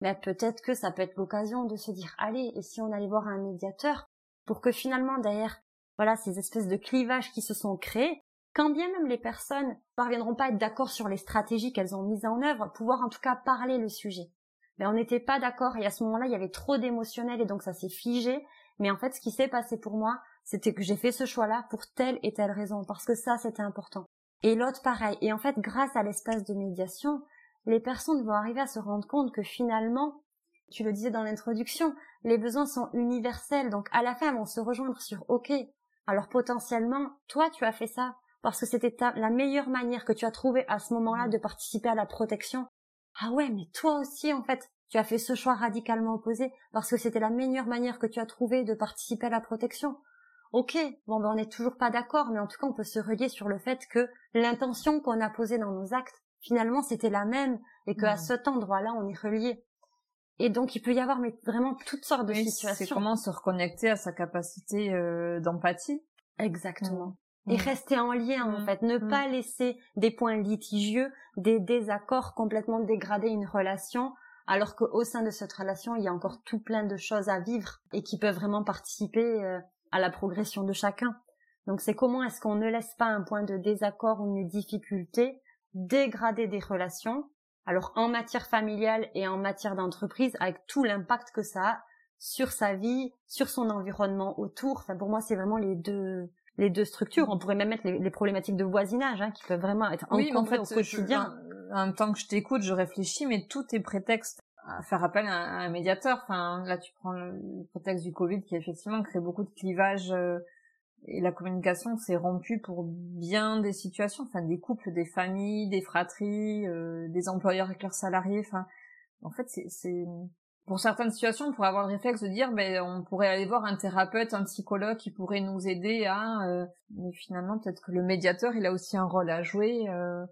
Mais peut-être que ça peut être l'occasion de se dire allez, et si on allait voir un médiateur pour que finalement derrière voilà ces espèces de clivages qui se sont créés, quand bien même les personnes parviendront pas à être d'accord sur les stratégies qu'elles ont mises en œuvre, pouvoir en tout cas parler le sujet mais on n'était pas d'accord et à ce moment-là il y avait trop d'émotionnel et donc ça s'est figé. Mais en fait ce qui s'est passé pour moi c'était que j'ai fait ce choix-là pour telle et telle raison parce que ça c'était important. Et l'autre pareil. Et en fait grâce à l'espace de médiation les personnes vont arriver à se rendre compte que finalement tu le disais dans l'introduction les besoins sont universels. Donc à la fin vont se rejoindre sur ok alors potentiellement toi tu as fait ça parce que c'était la meilleure manière que tu as trouvé à ce moment-là de participer à la protection ah ouais, mais toi aussi, en fait, tu as fait ce choix radicalement opposé parce que c'était la meilleure manière que tu as trouvé de participer à la protection. Ok, bon ben on n'est toujours pas d'accord, mais en tout cas on peut se relier sur le fait que l'intention qu'on a posée dans nos actes, finalement c'était la même et qu'à mmh. cet endroit-là on est relié. Et donc il peut y avoir mais vraiment toutes sortes de situations. C'est comment se reconnecter à sa capacité euh, d'empathie. Exactement et mm. rester en lien en mm. fait, ne mm. pas laisser des points litigieux, des désaccords complètement dégrader une relation, alors qu'au sein de cette relation, il y a encore tout plein de choses à vivre et qui peuvent vraiment participer euh, à la progression de chacun. Donc c'est comment est-ce qu'on ne laisse pas un point de désaccord ou une difficulté dégrader des relations, alors en matière familiale et en matière d'entreprise, avec tout l'impact que ça a sur sa vie, sur son environnement autour. Enfin, pour moi, c'est vraiment les deux, les deux structures. On pourrait même mettre les, problématiques de voisinage hein, qui peuvent vraiment être oui, en fait, au quotidien. en même temps que je t'écoute, je réfléchis, mais tout est prétexte à faire appel à, un médiateur. Enfin, là, tu prends le, prétexte du Covid qui effectivement crée beaucoup de clivages euh, et la communication s'est rompue pour bien des situations, enfin des couples, des familles, des fratries, euh, des employeurs avec leurs salariés. Enfin, en fait, c'est pour certaines situations, on pourrait avoir le réflexe de dire, ben, on pourrait aller voir un thérapeute, un psychologue qui pourrait nous aider à. Euh, mais finalement, peut-être que le médiateur, il a aussi un rôle à jouer. Euh,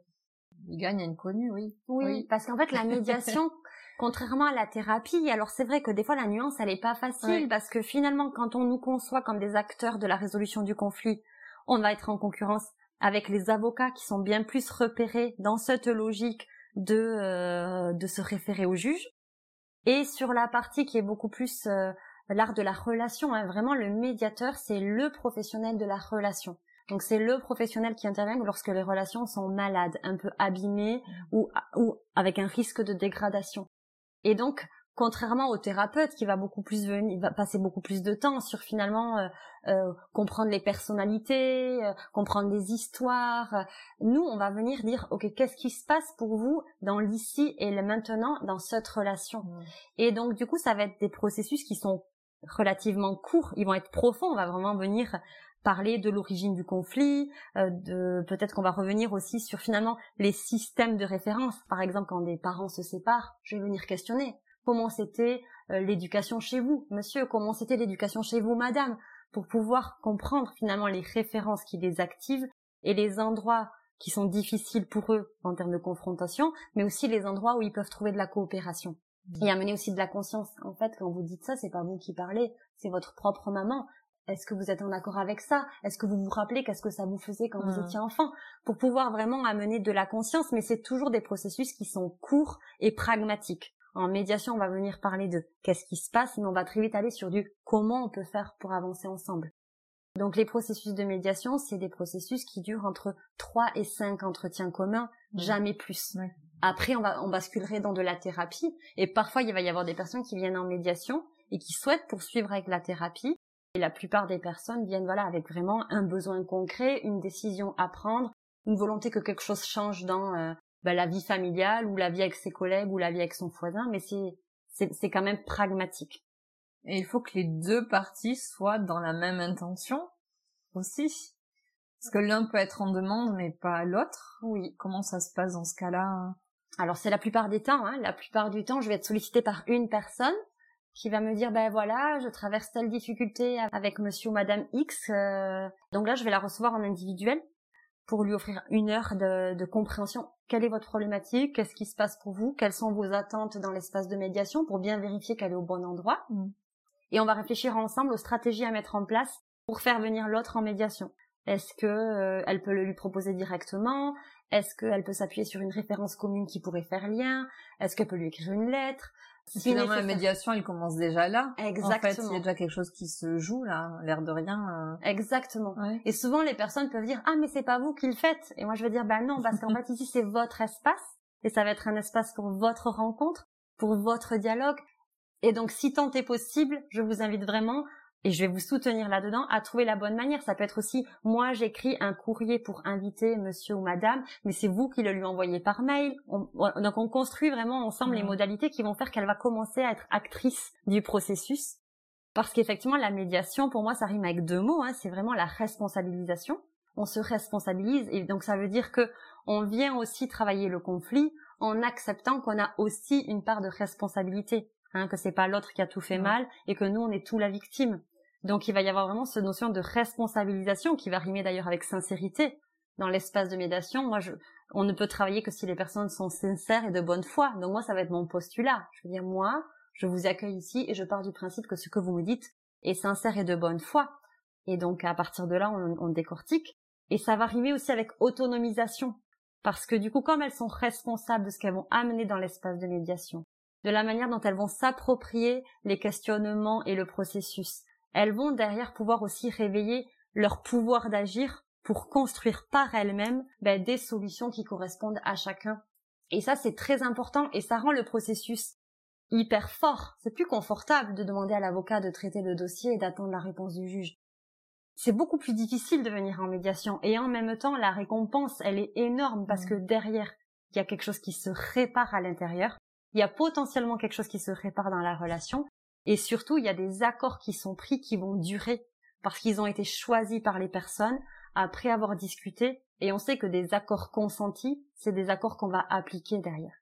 il gagne à une connue, oui. Oui, parce qu'en fait, la médiation, contrairement à la thérapie, alors c'est vrai que des fois la nuance, elle est pas facile parce que finalement, quand on nous conçoit comme des acteurs de la résolution du conflit, on va être en concurrence avec les avocats qui sont bien plus repérés dans cette logique de de se référer au juge. Et sur la partie qui est beaucoup plus l'art de la relation, hein, vraiment le médiateur, c'est le professionnel de la relation. Donc c'est le professionnel qui intervient lorsque les relations sont malades, un peu abîmées ou, ou avec un risque de dégradation. Et donc, contrairement au thérapeute qui va beaucoup plus venir, va passer beaucoup plus de temps sur finalement euh, euh, comprendre les personnalités, euh, comprendre les histoires. Nous, on va venir dire, ok, qu'est-ce qui se passe pour vous dans l'ici et le maintenant dans cette relation? Mmh. Et donc, du coup, ça va être des processus qui sont relativement courts, ils vont être profonds. On va vraiment venir parler de l'origine du conflit, euh, de peut-être qu'on va revenir aussi sur finalement les systèmes de référence. Par exemple, quand des parents se séparent, je vais venir questionner comment c'était euh, l'éducation chez vous, monsieur, comment c'était l'éducation chez vous, madame, pour pouvoir comprendre finalement les références qui les activent et les endroits qui sont difficiles pour eux en termes de confrontation, mais aussi les endroits où ils peuvent trouver de la coopération. Mmh. Et amener aussi de la conscience. En fait, quand vous dites ça, c'est pas vous qui parlez, c'est votre propre maman. Est-ce que vous êtes en accord avec ça? Est-ce que vous vous rappelez qu'est-ce que ça vous faisait quand vous étiez enfant? Pour pouvoir vraiment amener de la conscience, mais c'est toujours des processus qui sont courts et pragmatiques. En médiation, on va venir parler de qu'est-ce qui se passe, mais on va très vite aller sur du comment on peut faire pour avancer ensemble. Donc les processus de médiation, c'est des processus qui durent entre 3 et 5 entretiens communs, jamais plus. Après, on, va, on basculerait dans de la thérapie, et parfois il va y avoir des personnes qui viennent en médiation et qui souhaitent poursuivre avec la thérapie, et la plupart des personnes viennent voilà avec vraiment un besoin concret, une décision à prendre, une volonté que quelque chose change dans euh, bah, la vie familiale ou la vie avec ses collègues ou la vie avec son voisin, mais c'est c'est quand même pragmatique. Et il faut que les deux parties soient dans la même intention aussi. Parce que l'un peut être en demande, mais pas l'autre. Oui. Comment ça se passe dans ce cas-là? Alors c'est la plupart des temps. Hein. La plupart du temps, je vais être sollicitée par une personne qui va me dire ben voilà je traverse telle difficulté avec monsieur ou madame X euh, donc là je vais la recevoir en individuel pour lui offrir une heure de, compréhension. Quelle est votre problématique? Qu'est-ce qui se passe pour vous? Quelles sont vos attentes dans l'espace de médiation pour bien vérifier qu'elle est au bon endroit? Mm. et on va réfléchir ensemble aux stratégies à mettre en place pour faire venir l'autre en médiation. Est-ce que euh, elle peut le lui proposer directement? Est-ce qu'elle peut s'appuyer sur une référence commune qui pourrait faire lien? Est-ce qu'elle peut lui écrire une lettre? Finalement, la médiation, elle commence déjà là. Exactement. En fait, il y a déjà quelque chose qui se joue là, l'air de rien. Euh. Exactement. Et souvent, les personnes peuvent dire ah mais c'est pas vous qui le faites. Et moi, je vais dire bah non parce qu'en fait ici c'est votre espace et ça va être un espace pour votre rencontre, pour votre dialogue. Et donc, si tant est possible, je vous invite vraiment et je vais vous soutenir là-dedans à trouver la bonne manière. Ça peut être aussi, moi j'écris un courrier pour inviter monsieur ou madame, mais c'est vous qui le lui envoyez par mail. donc on construit vraiment ensemble les modalités qui vont faire qu'elle va commencer à être actrice du processus. Parce qu'effectivement, la médiation, pour moi, ça rime avec deux mots. Hein. c'est vraiment la responsabilisation. On se responsabilise et donc ça veut dire que on vient aussi travailler le conflit en acceptant qu'on a aussi une part de responsabilité. Hein, que c'est pas l'autre qui a tout fait mal et que nous on est tout la victime. Donc il va y avoir vraiment cette notion de responsabilisation qui va rimer d'ailleurs avec sincérité. Dans l'espace de médiation, moi, je, on ne peut travailler que si les personnes sont sincères et de bonne foi. Donc moi, ça va être mon postulat. Je veux dire, moi, je vous accueille ici et je pars du principe que ce que vous me dites est sincère et de bonne foi. Et donc à partir de là, on, on décortique. Et ça va rimer aussi avec autonomisation. Parce que du coup, comme elles sont responsables de ce qu'elles vont amener dans l'espace de médiation, de la manière dont elles vont s'approprier les questionnements et le processus, elles vont derrière pouvoir aussi réveiller leur pouvoir d'agir pour construire par elles-mêmes ben, des solutions qui correspondent à chacun. Et ça, c'est très important et ça rend le processus hyper fort. C'est plus confortable de demander à l'avocat de traiter le dossier et d'attendre la réponse du juge. C'est beaucoup plus difficile de venir en médiation et en même temps, la récompense, elle est énorme parce mmh. que derrière, il y a quelque chose qui se répare à l'intérieur. Il y a potentiellement quelque chose qui se répare dans la relation et surtout, il y a des accords qui sont pris qui vont durer parce qu'ils ont été choisis par les personnes après avoir discuté. Et on sait que des accords consentis, c'est des accords qu'on va appliquer derrière.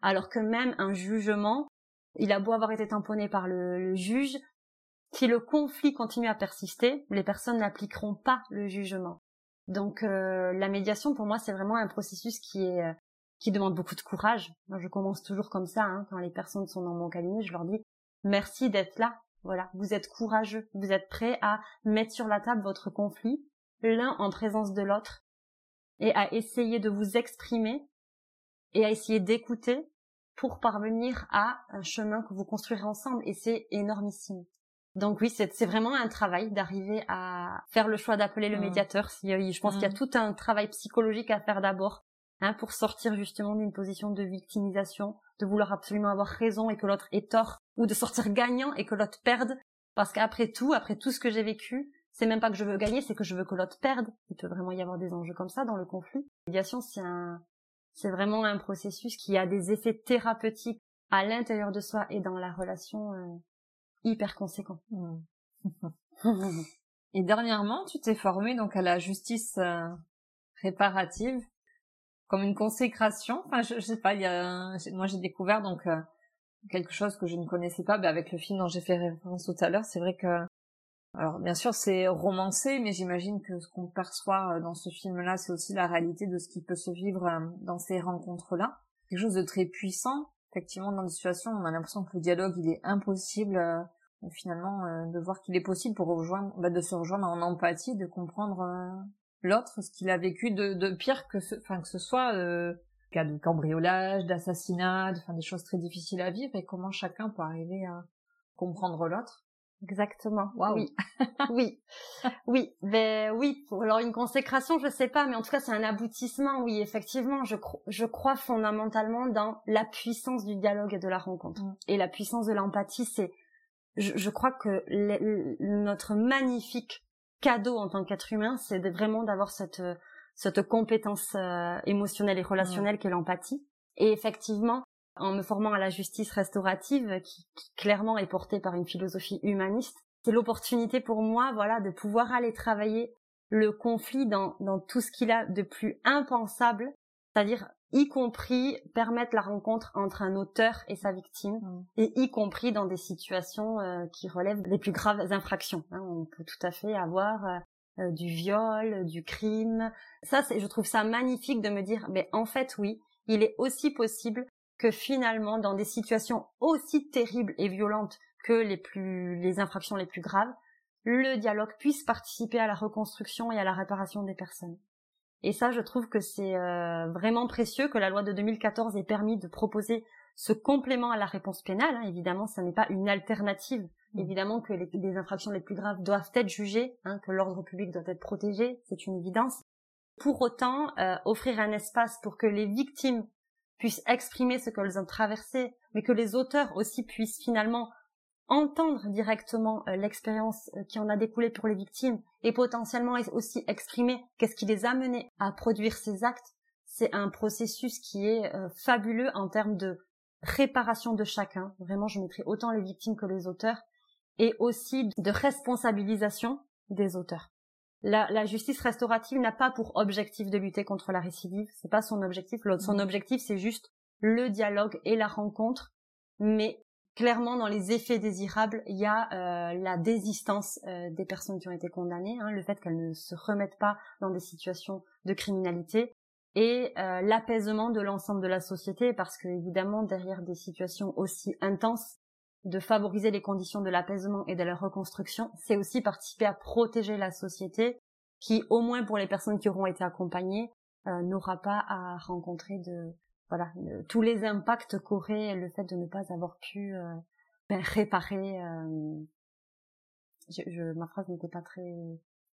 Alors que même un jugement, il a beau avoir été tamponné par le, juge, si le conflit continue à persister, les personnes n'appliqueront pas le jugement. Donc euh, la médiation, pour moi, c'est vraiment un processus qui est euh, qui demande beaucoup de courage. Je commence toujours comme ça. Hein, quand les personnes sont dans mon cabinet, je leur dis Merci d'être là. Voilà, vous êtes courageux, vous êtes prêt à mettre sur la table votre conflit, l'un en présence de l'autre, et à essayer de vous exprimer et à essayer d'écouter pour parvenir à un chemin que vous construirez ensemble et c'est énormissime. Donc oui, c'est vraiment un travail d'arriver à faire le choix d'appeler le mmh. médiateur. Je pense qu'il y a mmh. tout un travail psychologique à faire d'abord hein, pour sortir justement d'une position de victimisation, de vouloir absolument avoir raison et que l'autre ait tort, ou de sortir gagnant et que l'autre perde. Parce qu'après tout, après tout ce que j'ai vécu, c'est même pas que je veux gagner, c'est que je veux que l'autre perde. Il peut vraiment y avoir des enjeux comme ça dans le conflit. La médiation, c'est un, c'est vraiment un processus qui a des effets thérapeutiques à l'intérieur de soi et dans la relation euh, hyper conséquents. Et dernièrement, tu t'es formée donc à la justice euh, réparative comme une consécration. Enfin, je, sais pas. Il y a, moi, j'ai découvert donc euh, quelque chose que je ne connaissais pas, ben, avec le film dont j'ai fait référence tout à l'heure. C'est vrai que alors bien sûr c'est romancé, mais j'imagine que ce qu'on perçoit euh, dans ce film-là, c'est aussi la réalité de ce qui peut se vivre euh, dans ces rencontres-là. Quelque chose de très puissant. Effectivement, dans des situations, on a l'impression que le dialogue il est impossible. Euh, finalement, de voir qu'il est possible pour rejoindre, bah, de se rejoindre en empathie, de comprendre l'autre, ce qu'il a vécu de, de pire que ce, enfin que ce soit euh, cas de cambriolage, d'assassinat, enfin des choses très difficiles à vivre, et comment chacun peut arriver à comprendre l'autre. Exactement. Oui. oui. Oui. Ben oui. Alors une consécration, je sais pas, mais en tout cas c'est un aboutissement. Oui, effectivement, je, je crois fondamentalement dans la puissance du dialogue et de la rencontre. Mm. Et la puissance de l'empathie, c'est, je, je, crois que notre magnifique cadeau en tant qu'être humain, c'est vraiment d'avoir cette cette compétence euh, émotionnelle et relationnelle qu'est l'empathie. Et effectivement, en me formant à la justice restaurative, qui, clairement est portée par une philosophie humaniste, c'est l'opportunité pour moi, voilà, de pouvoir aller travailler le conflit dans, dans tout ce qu'il a de plus impensable, c'est-à-dire y compris permettre la rencontre entre un auteur et sa victime, mmh. et y compris dans des situations euh, qui relèvent des plus graves infractions. Hein. On peut tout à fait avoir euh, euh, du viol, du crime. Ça, c'est, je trouve ça magnifique de me dire, mais en fait, oui, il est aussi possible que finalement, dans des situations aussi terribles et violentes que les plus, les infractions les plus graves, le dialogue puisse participer à la reconstruction et à la réparation des personnes. Et ça, je trouve que c'est euh, vraiment précieux que la loi de 2014 ait permis de proposer ce complément à la réponse pénale. Hein. Évidemment, ce n'est pas une alternative. Mmh. Évidemment que les, infractions les plus graves doivent être jugées, hein, que l'ordre public doit être protégé, c'est une évidence. Pour autant, euh, offrir un espace pour que les victimes puissent exprimer ce qu'elles ont traversé, mais que les auteurs aussi puissent finalement entendre directement euh, l'expérience euh, qui en a découlé pour les victimes et potentiellement aussi exprimer qu'est-ce qui les a menés à produire ces actes, c'est un processus qui est euh, fabuleux en termes de réparation de chacun. Vraiment, je mettrai autant les victimes que les auteurs et aussi de responsabilisation des auteurs. La, la justice restaurative n'a pas pour objectif de lutter contre la récidive, c'est pas son objectif. Son objectif, c'est juste le dialogue et la rencontre, mais clairement dans les effets désirables, il y a euh, la désistance euh, des personnes qui ont été condamnées, hein, le fait qu'elles ne se remettent pas dans des situations de criminalité et euh, l'apaisement de l'ensemble de la société parce que évidemment derrière des situations aussi intenses de favoriser les conditions de l'apaisement et de la reconstruction, c'est aussi participer à protéger la société qui, au moins pour les personnes qui auront été accompagnées, n'aura pas à rencontrer de, voilà tous les impacts qu'aurait le fait de ne pas avoir pu euh, ben, réparer euh, je, ma phrase n'était pas très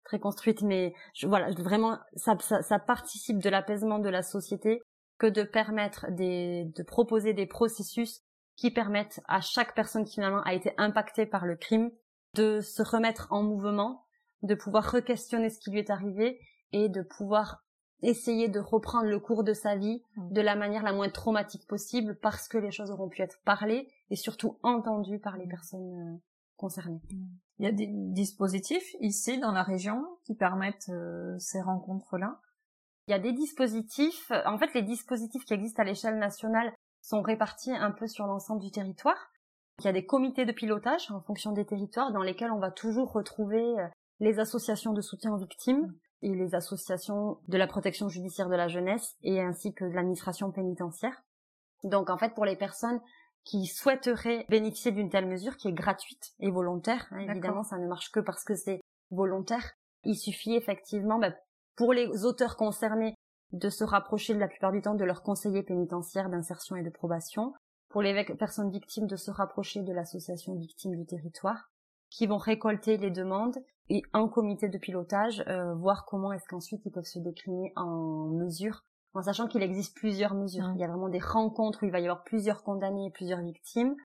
très construite mais je, voilà vraiment ça, ça, ça participe de l'apaisement de la société que de permettre des de proposer des processus qui permettent à chaque personne qui finalement a été impactée par le crime de se remettre en mouvement de pouvoir re-questionner ce qui lui est arrivé et de pouvoir essayer de reprendre le cours de sa vie mm. de la manière la moins traumatique possible parce que les choses auront pu être parlées et surtout entendues par les personnes euh, concernées. Mm. Il y a des dispositifs ici dans la région qui permettent euh, ces rencontres-là? Il y a des dispositifs, en fait les dispositifs qui existent à l'échelle nationale sont répartis un peu sur l'ensemble du territoire. Il y a des comités de pilotage en fonction des territoires dans lesquels on va toujours retrouver euh, les associations de soutien aux victimes, mm et les associations de la protection judiciaire de la jeunesse et ainsi que de l'administration pénitentiaire. Donc en fait pour les personnes qui souhaiteraient bénéficier d'une telle mesure qui est gratuite et volontaire, hein, évidemment ça ne marche que parce que c'est volontaire, il suffit effectivement bah, pour les auteurs concernés de se rapprocher de la plupart du temps de leurs conseillers pénitentiaires d'insertion et de probation, pour les personnes victimes de se rapprocher de l'association victime du territoire, qui vont récolter les demandes et un comité de pilotage, euh, voir comment est-ce qu'ensuite ils peuvent se décliner en mesures, en sachant qu'il existe plusieurs mesures. Il y a vraiment des rencontres où il va y avoir plusieurs condamnés et plusieurs victimes,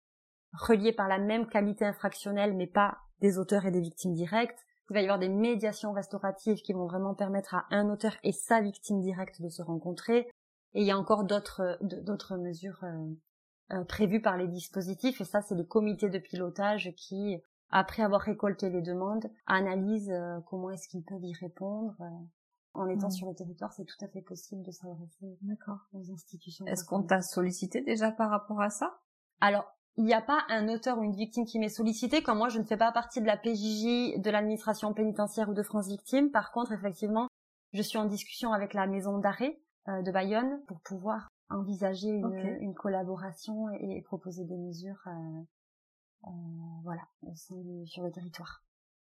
reliés par la même qualité infractionnelle, mais pas des auteurs et des victimes directes. Il va y avoir des médiations restauratives qui vont vraiment permettre à un auteur et sa victime directe de se rencontrer. Et il y a encore d'autres d'autres mesures euh, euh, prévues par les dispositifs. Et ça, c'est le comité de pilotage qui après avoir récolté les demandes, analyse euh, comment est-ce qu'ils peuvent y répondre. Euh, en étant mmh. sur le territoire, c'est tout à fait possible de s'adresser aux institutions. Est-ce qu'on t'a sollicité déjà par rapport à ça? Alors, il n'y a pas un auteur ou une victime qui m'est sollicité. Comme moi, je ne fais pas partie de la PJJ, de l'administration pénitentiaire ou de France Victime. Par contre, effectivement, je suis en discussion avec la maison d'arrêt euh, de Bayonne pour pouvoir envisager une, collaboration et, proposer des mesures euh, voilà, sur le territoire.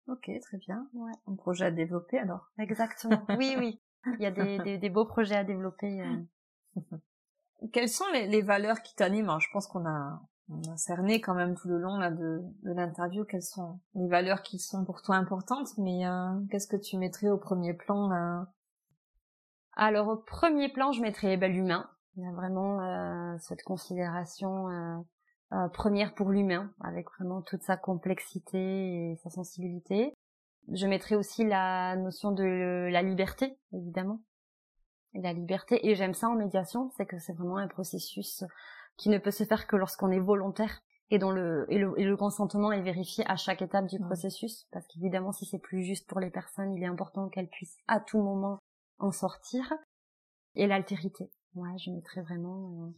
Ok, très bien. Ouais. Un projet à développer alors. Exactement. oui, oui. Il y a des, des, beaux projets à développer. Euh. Quelles sont les, les valeurs qui t'animent? Je pense qu'on a, on a cerné quand même tout le long là de, de l'interview quelles sont les valeurs qui sont pour toi importantes, mais euh, qu'est-ce que tu mettrais au premier plan là? Alors au premier plan, je mettrais bel humain. Il y a vraiment euh, cette considération euh, première pour l'humain, avec vraiment toute sa complexité et sa sensibilité. Je mettrai aussi la notion de la liberté, évidemment. la liberté, et j'aime ça en médiation, c'est que c'est vraiment un processus qui ne peut se faire que lorsqu'on est volontaire et dont le et, le consentement est vérifié à chaque étape du processus, parce qu'évidemment, si c'est plus juste pour les personnes, il est important qu'elles puissent à tout moment en sortir. Et l'altérité. Ouais, je mettrais vraiment euh,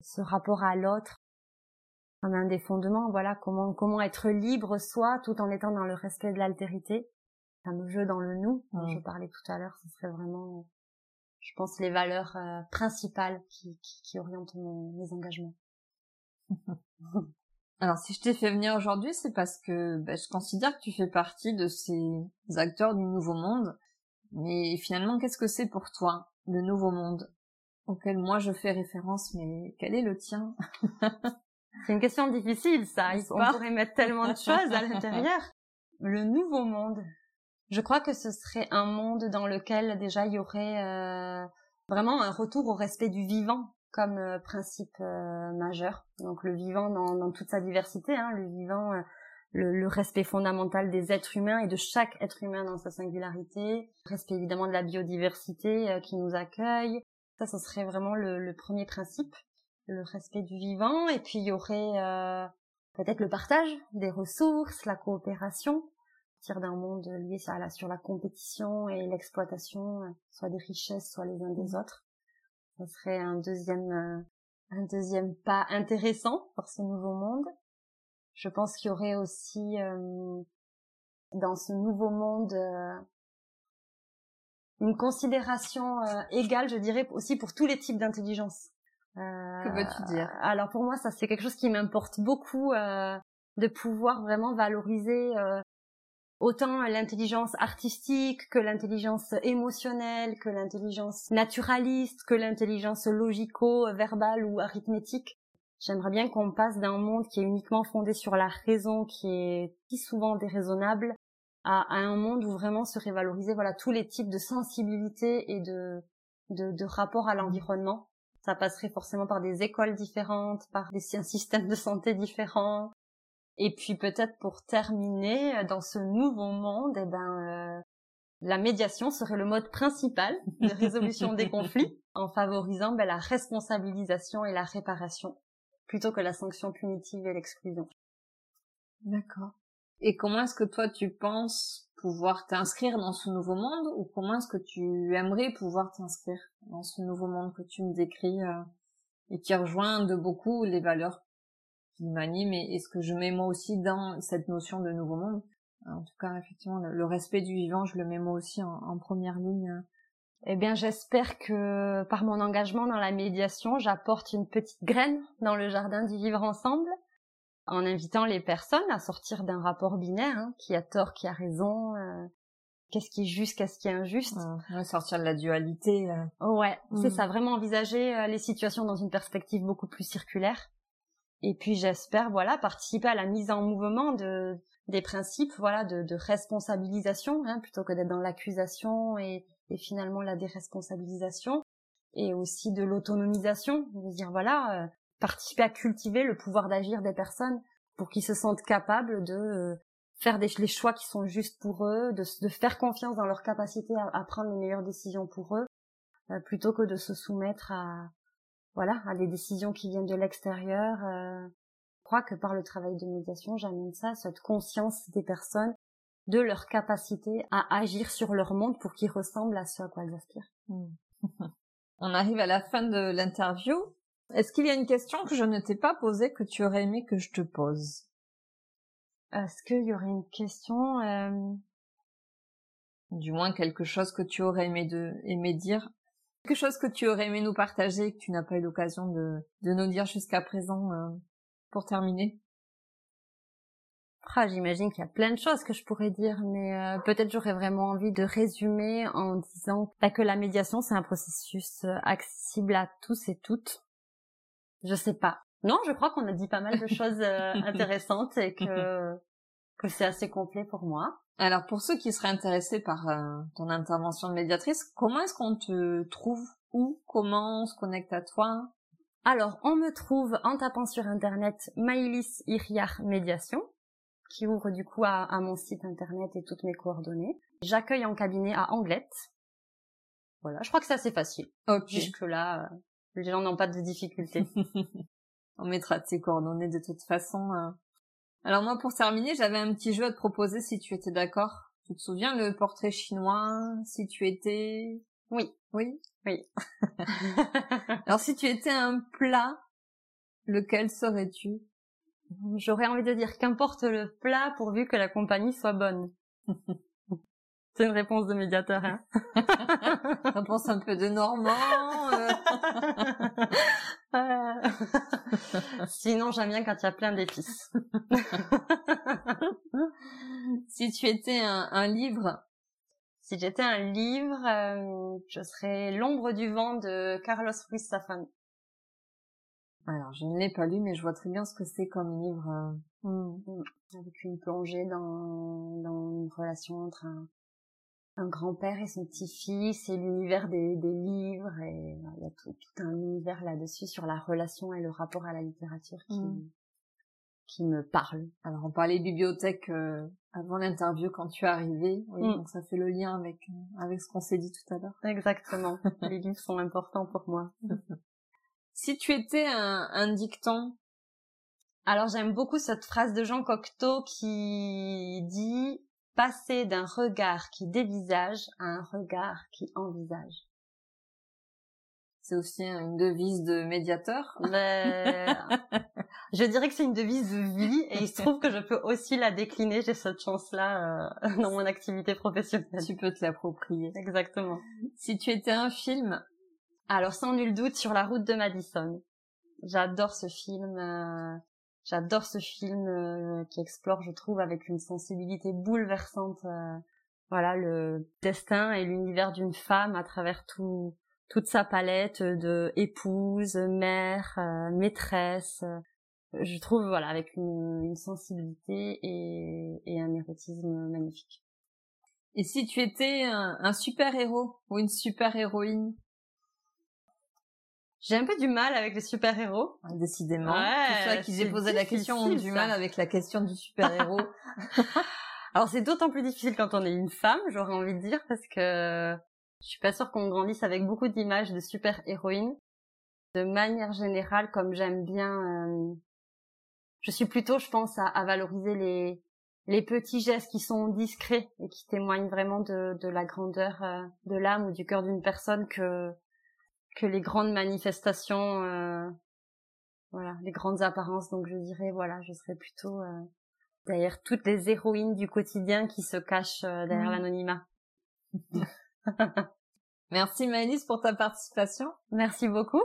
ce rapport à l'autre un des fondements, voilà, comment, comment être libre soi tout en étant dans le respect de l'altérité. Un jeu dans le nous, dont je parlais tout à l'heure, ce serait vraiment, je pense, les valeurs euh, principales qui, qui, orientent mes engagements. Alors, si je t'ai fait venir aujourd'hui, c'est parce que ben, je considère que tu fais partie de ces acteurs du nouveau monde. Mais finalement, qu'est-ce que c'est pour toi, le nouveau monde? Auquel moi je fais référence, mais quel est le tien? C'est une question difficile, ça. On pourrait mettre tellement de choses à l'intérieur. Le nouveau monde. Je crois que ce serait un monde dans lequel déjà il y aurait euh, vraiment un retour au respect du vivant comme euh, principe euh, majeur. Donc le vivant dans, toute sa diversité, hein, le vivant, le, respect fondamental des êtres humains et de chaque être humain dans sa singularité, respect évidemment de la biodiversité qui nous accueille. Ça, ce serait vraiment le premier principe le respect du vivant, et puis il y aurait euh, peut-être le partage des ressources, la coopération, partir d'un monde lié à la, sur la compétition et l'exploitation, euh, soit des richesses, soit les uns des mmh. autres. Ça serait un deuxième, euh, un deuxième pas intéressant pour ce nouveau monde. Je pense qu'il y aurait aussi dans ce nouveau monde une considération égale, je dirais, aussi pour tous les types d'intelligence. Que veux-tu dire? euh, Alors pour moi, ça c'est quelque chose qui m'importe beaucoup euh, de pouvoir vraiment valoriser euh, autant l'intelligence artistique que l'intelligence émotionnelle, que l'intelligence naturaliste, que l'intelligence logico-verbale ou arithmétique. J'aimerais bien qu'on passe d'un monde qui est uniquement fondé sur la raison, qui est si souvent déraisonnable, à, à un monde où vraiment seraient valorisés voilà tous les types de sensibilité et de de, de rapport à l'environnement ça passerait forcément par des écoles différentes, par des systèmes de santé différents. Et puis peut-être pour terminer, euh, dans ce nouveau monde, eh ben, euh, la médiation serait le mode principal de résolution des conflits, en favorisant ben, la responsabilisation et la réparation, plutôt que la sanction punitive et l'exclusion. D'accord. Et comment est-ce que toi tu penses pouvoir t'inscrire dans ce nouveau monde ou comment est-ce que tu aimerais pouvoir t'inscrire dans ce nouveau monde que tu me décris euh, et qui rejoint de beaucoup les valeurs qui m'animent et, ce que je mets moi aussi dans cette notion de nouveau monde. En tout cas, effectivement, le, respect du vivant, je le mets moi aussi en, première ligne. Eh bien, j'espère que par mon engagement dans la médiation, j'apporte une petite graine dans le jardin du vivre ensemble en invitant les personnes à sortir d'un rapport binaire, hein, qui a tort, qui a raison, euh, qu'est-ce qui est juste, qu'est-ce qui est injuste. sortir de la dualité. Ouais, c'est mm. ça, vraiment envisager les situations dans une perspective beaucoup plus circulaire. Et puis j'espère, voilà, participer à la mise en mouvement de des principes, voilà, de, de responsabilisation, hein, plutôt que d'être dans l'accusation et, et finalement la déresponsabilisation, et aussi de l'autonomisation, de dire voilà, participer à cultiver le pouvoir d'agir des personnes pour qu'ils se sentent capables de euh, faire des, les choix qui sont justes pour eux, de, de faire confiance dans leur capacité à, prendre les meilleures décisions pour eux, euh, plutôt que de se soumettre à voilà à des décisions qui viennent de l'extérieur. Euh. Je crois que par le travail de médiation, j'amène ça, cette conscience des personnes de leur capacité à agir sur leur monde pour qu'ils ressemblent à ce à quoi elles aspirent. Hmm. On arrive à la fin de l'interview. Est-ce qu'il y a une question que je ne t'ai pas posée que tu aurais aimé que je te pose? Est-ce qu'il y aurait une question euh... Du moins quelque chose que tu aurais aimé, de, aimé dire? Quelque chose que tu aurais aimé nous partager que tu n'as pas eu l'occasion de, de nous dire jusqu'à présent euh, pour terminer? Ah, J'imagine qu'il y a plein de choses que je pourrais dire, mais euh, peut-être j'aurais vraiment envie de résumer en disant bah, que la médiation, c'est un processus accessible à tous et toutes je sais pas. Non, je crois qu'on a dit pas mal de choses euh, intéressantes et que que c'est assez complet pour moi. Alors pour ceux qui seraient intéressés par euh, ton intervention de médiatrice, comment est-ce qu'on te trouve Où Comment on se connecte à toi? Alors on me trouve en tapant sur internet Maïlis Iriar Médiation, qui ouvre du coup à, mon site internet et toutes mes coordonnées. J'accueille en cabinet à Anglette. Voilà, je crois que c'est assez facile. Ok. Jusque là, euh, les gens n'ont pas de difficultés. On mettra tes coordonnées de toute façon. Hein. Alors moi, pour terminer, j'avais un petit jeu à te proposer si tu étais d'accord. Tu te souviens le portrait chinois Si tu étais... Oui. Oui? Oui. Alors si tu étais un plat, lequel serais-tu? J'aurais envie de dire qu'importe le plat pourvu que la compagnie soit bonne. C'est une réponse de médiateur, hein. réponse un peu de Normand. Euh. Sinon, j'aime bien quand il y a plein d'épices. si tu étais un, livre, si j'étais un livre, euh, je serais L'ombre du vent de Carlos Ruiz Zafón. Alors, je ne l'ai pas lu, mais je vois très bien ce que c'est comme livre. Euh. Mm. Avec une plongée dans, dans une relation entre un, un grand-père et son petit-fils et l'univers des, des, livres et il y a tout, tout un univers là-dessus sur la relation et le rapport à la littérature qui, mm. qui me parle. Alors on parlait bibliothèque euh, avant l'interview quand tu es arrivé, oui, mm. donc ça fait le lien avec euh, avec ce qu'on s'est dit tout à l'heure. Exactement. Les livres sont importants pour moi. si tu étais un, un dicton alors j'aime beaucoup cette phrase de Jean Cocteau qui dit passer d'un regard qui dévisage à un regard qui envisage. C'est aussi une devise de médiateur. Mais... je dirais que c'est une devise de vie et il se trouve que je peux aussi la décliner. J'ai cette chance-là euh, dans mon activité professionnelle. Tu peux te l'approprier. Exactement. Si tu étais un film, alors sans nul doute sur la route de Madison. J'adore ce film. Euh, J'adore ce film euh, qui explore, je trouve, avec une sensibilité bouleversante, euh, voilà, le destin et l'univers d'une femme à travers tout, toute sa palette de épouse, mère, euh, maîtresse. je trouve, voilà, avec une, sensibilité et, et, un érotisme magnifique. Et si tu étais un super héros ou une super héroïne, j'ai un peu du mal avec les super-héros. Décidément. Ouais, Tout ça qui j'ai posé la question ont du mal avec la question du super-héros. Alors c'est d'autant plus difficile quand on est une femme, j'aurais envie de dire, parce que je suis pas sûre qu'on grandisse avec beaucoup d'images de super-héroïnes. De manière générale, comme j'aime bien, euh, je suis plutôt, je pense, à, à, valoriser les les petits gestes qui sont discrets et qui témoignent vraiment de, de la grandeur euh, de l'âme ou du cœur d'une personne que que les grandes manifestations, euh, voilà, les grandes apparences. Donc je dirais, voilà, je serais plutôt euh, derrière toutes les héroïnes du quotidien qui se cachent euh, derrière mmh. l'anonymat. merci Maëlys pour ta participation. Merci beaucoup.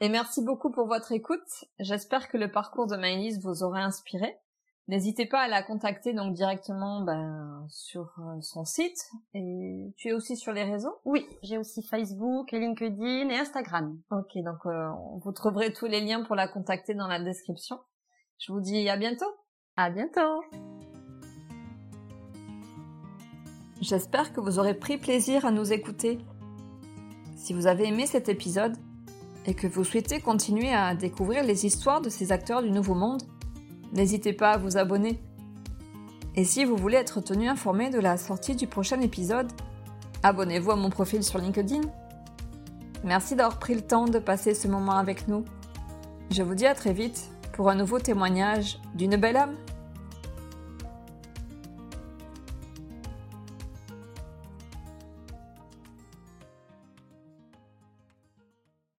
Et merci beaucoup pour votre écoute. J'espère que le parcours de Maëlys vous aura inspiré. N'hésitez pas à la contacter donc directement ben, sur euh, son site. Et tu es aussi sur les réseaux? Oui, j'ai aussi Facebook, LinkedIn et Instagram. Ok, donc euh, vous trouverez tous les liens pour la contacter dans la description. Je vous dis à bientôt. À bientôt. J'espère que vous aurez pris plaisir à nous écouter. Si vous avez aimé cet épisode et que vous souhaitez continuer à découvrir les histoires de ces acteurs du Nouveau Monde, n'hésitez pas à vous abonner. Et si vous voulez être tenu informé de la sortie du prochain épisode, abonnez-vous à mon profil sur LinkedIn. Merci d'avoir pris le temps de passer ce moment avec nous. Je vous dis à très vite pour un nouveau témoignage d'une belle âme.